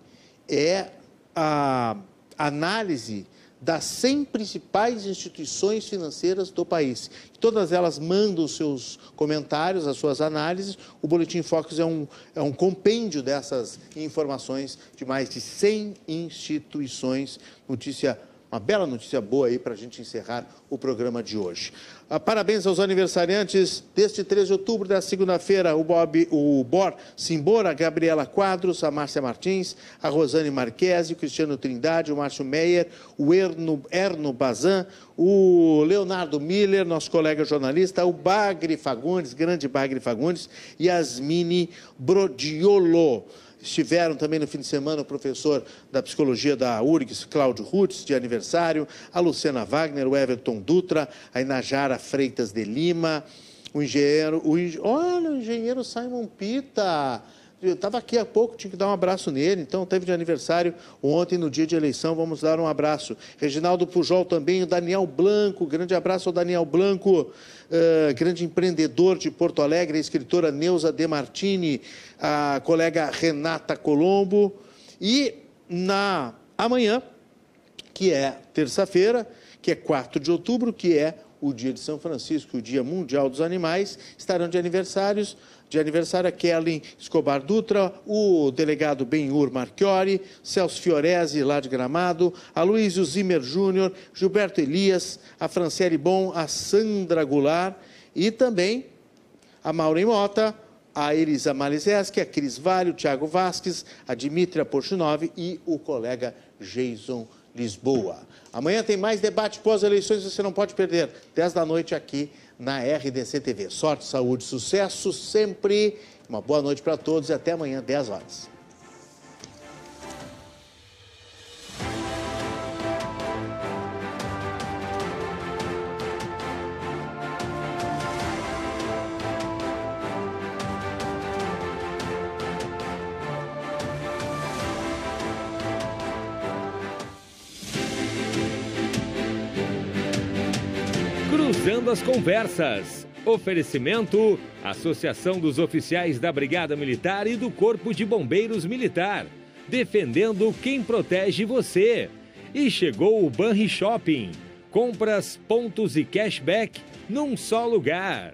é a análise das 100 principais instituições financeiras do país. Todas elas mandam seus comentários, as suas análises. O Boletim Focus é um, é um compêndio dessas informações de mais de 100 instituições. Notícia uma bela notícia boa aí para a gente encerrar o programa de hoje. Ah, parabéns aos aniversariantes deste 13 de outubro, da segunda-feira, o, Bob, o Bor Simbora, a Gabriela Quadros, a Márcia Martins, a Rosane Marquesi, o Cristiano Trindade, o Márcio Meyer, o Erno, Erno Bazan, o Leonardo Miller, nosso colega jornalista, o Bagre Fagundes, grande Bagre Fagundes, e Asmini Brodiolo. Estiveram também no fim de semana o professor da psicologia da URGS, Cláudio Rutz, de aniversário, a Luciana Wagner, o Everton Dutra, a Inajara Freitas de Lima, o engenheiro, o, olha, o engenheiro Simon Pita, estava aqui há pouco, tinha que dar um abraço nele, então teve de aniversário ontem, no dia de eleição, vamos dar um abraço. Reginaldo Pujol também, o Daniel Blanco, grande abraço ao Daniel Blanco, uh, grande empreendedor de Porto Alegre, a escritora Neuza De Martini, a colega Renata Colombo, e na amanhã, que é terça-feira, que é 4 de outubro, que é o dia de São Francisco, o Dia Mundial dos Animais, estarão de aniversários de aniversário a Kelly Escobar Dutra, o delegado Benhur Marchiori, Celso Fiorese, lá de Gramado, a Luísio Zimmer Júnior, Gilberto Elias, a Franciele Bom, a Sandra Goulart e também a Maureen Mota, a Elisa Malizeski, a Cris Vale, o Thiago Vasques, a Dimitra Porchinov e o colega Jason Lisboa. Amanhã tem mais debate pós-eleições, você não pode perder, 10 da noite aqui na RDC TV. Sorte, saúde, sucesso sempre. Uma boa noite para todos e até amanhã, 10 horas. Cruzando as Conversas. Oferecimento: Associação dos Oficiais da Brigada Militar e do Corpo de Bombeiros Militar. Defendendo quem protege você. E chegou o Banri Shopping. Compras, pontos e cashback num só lugar.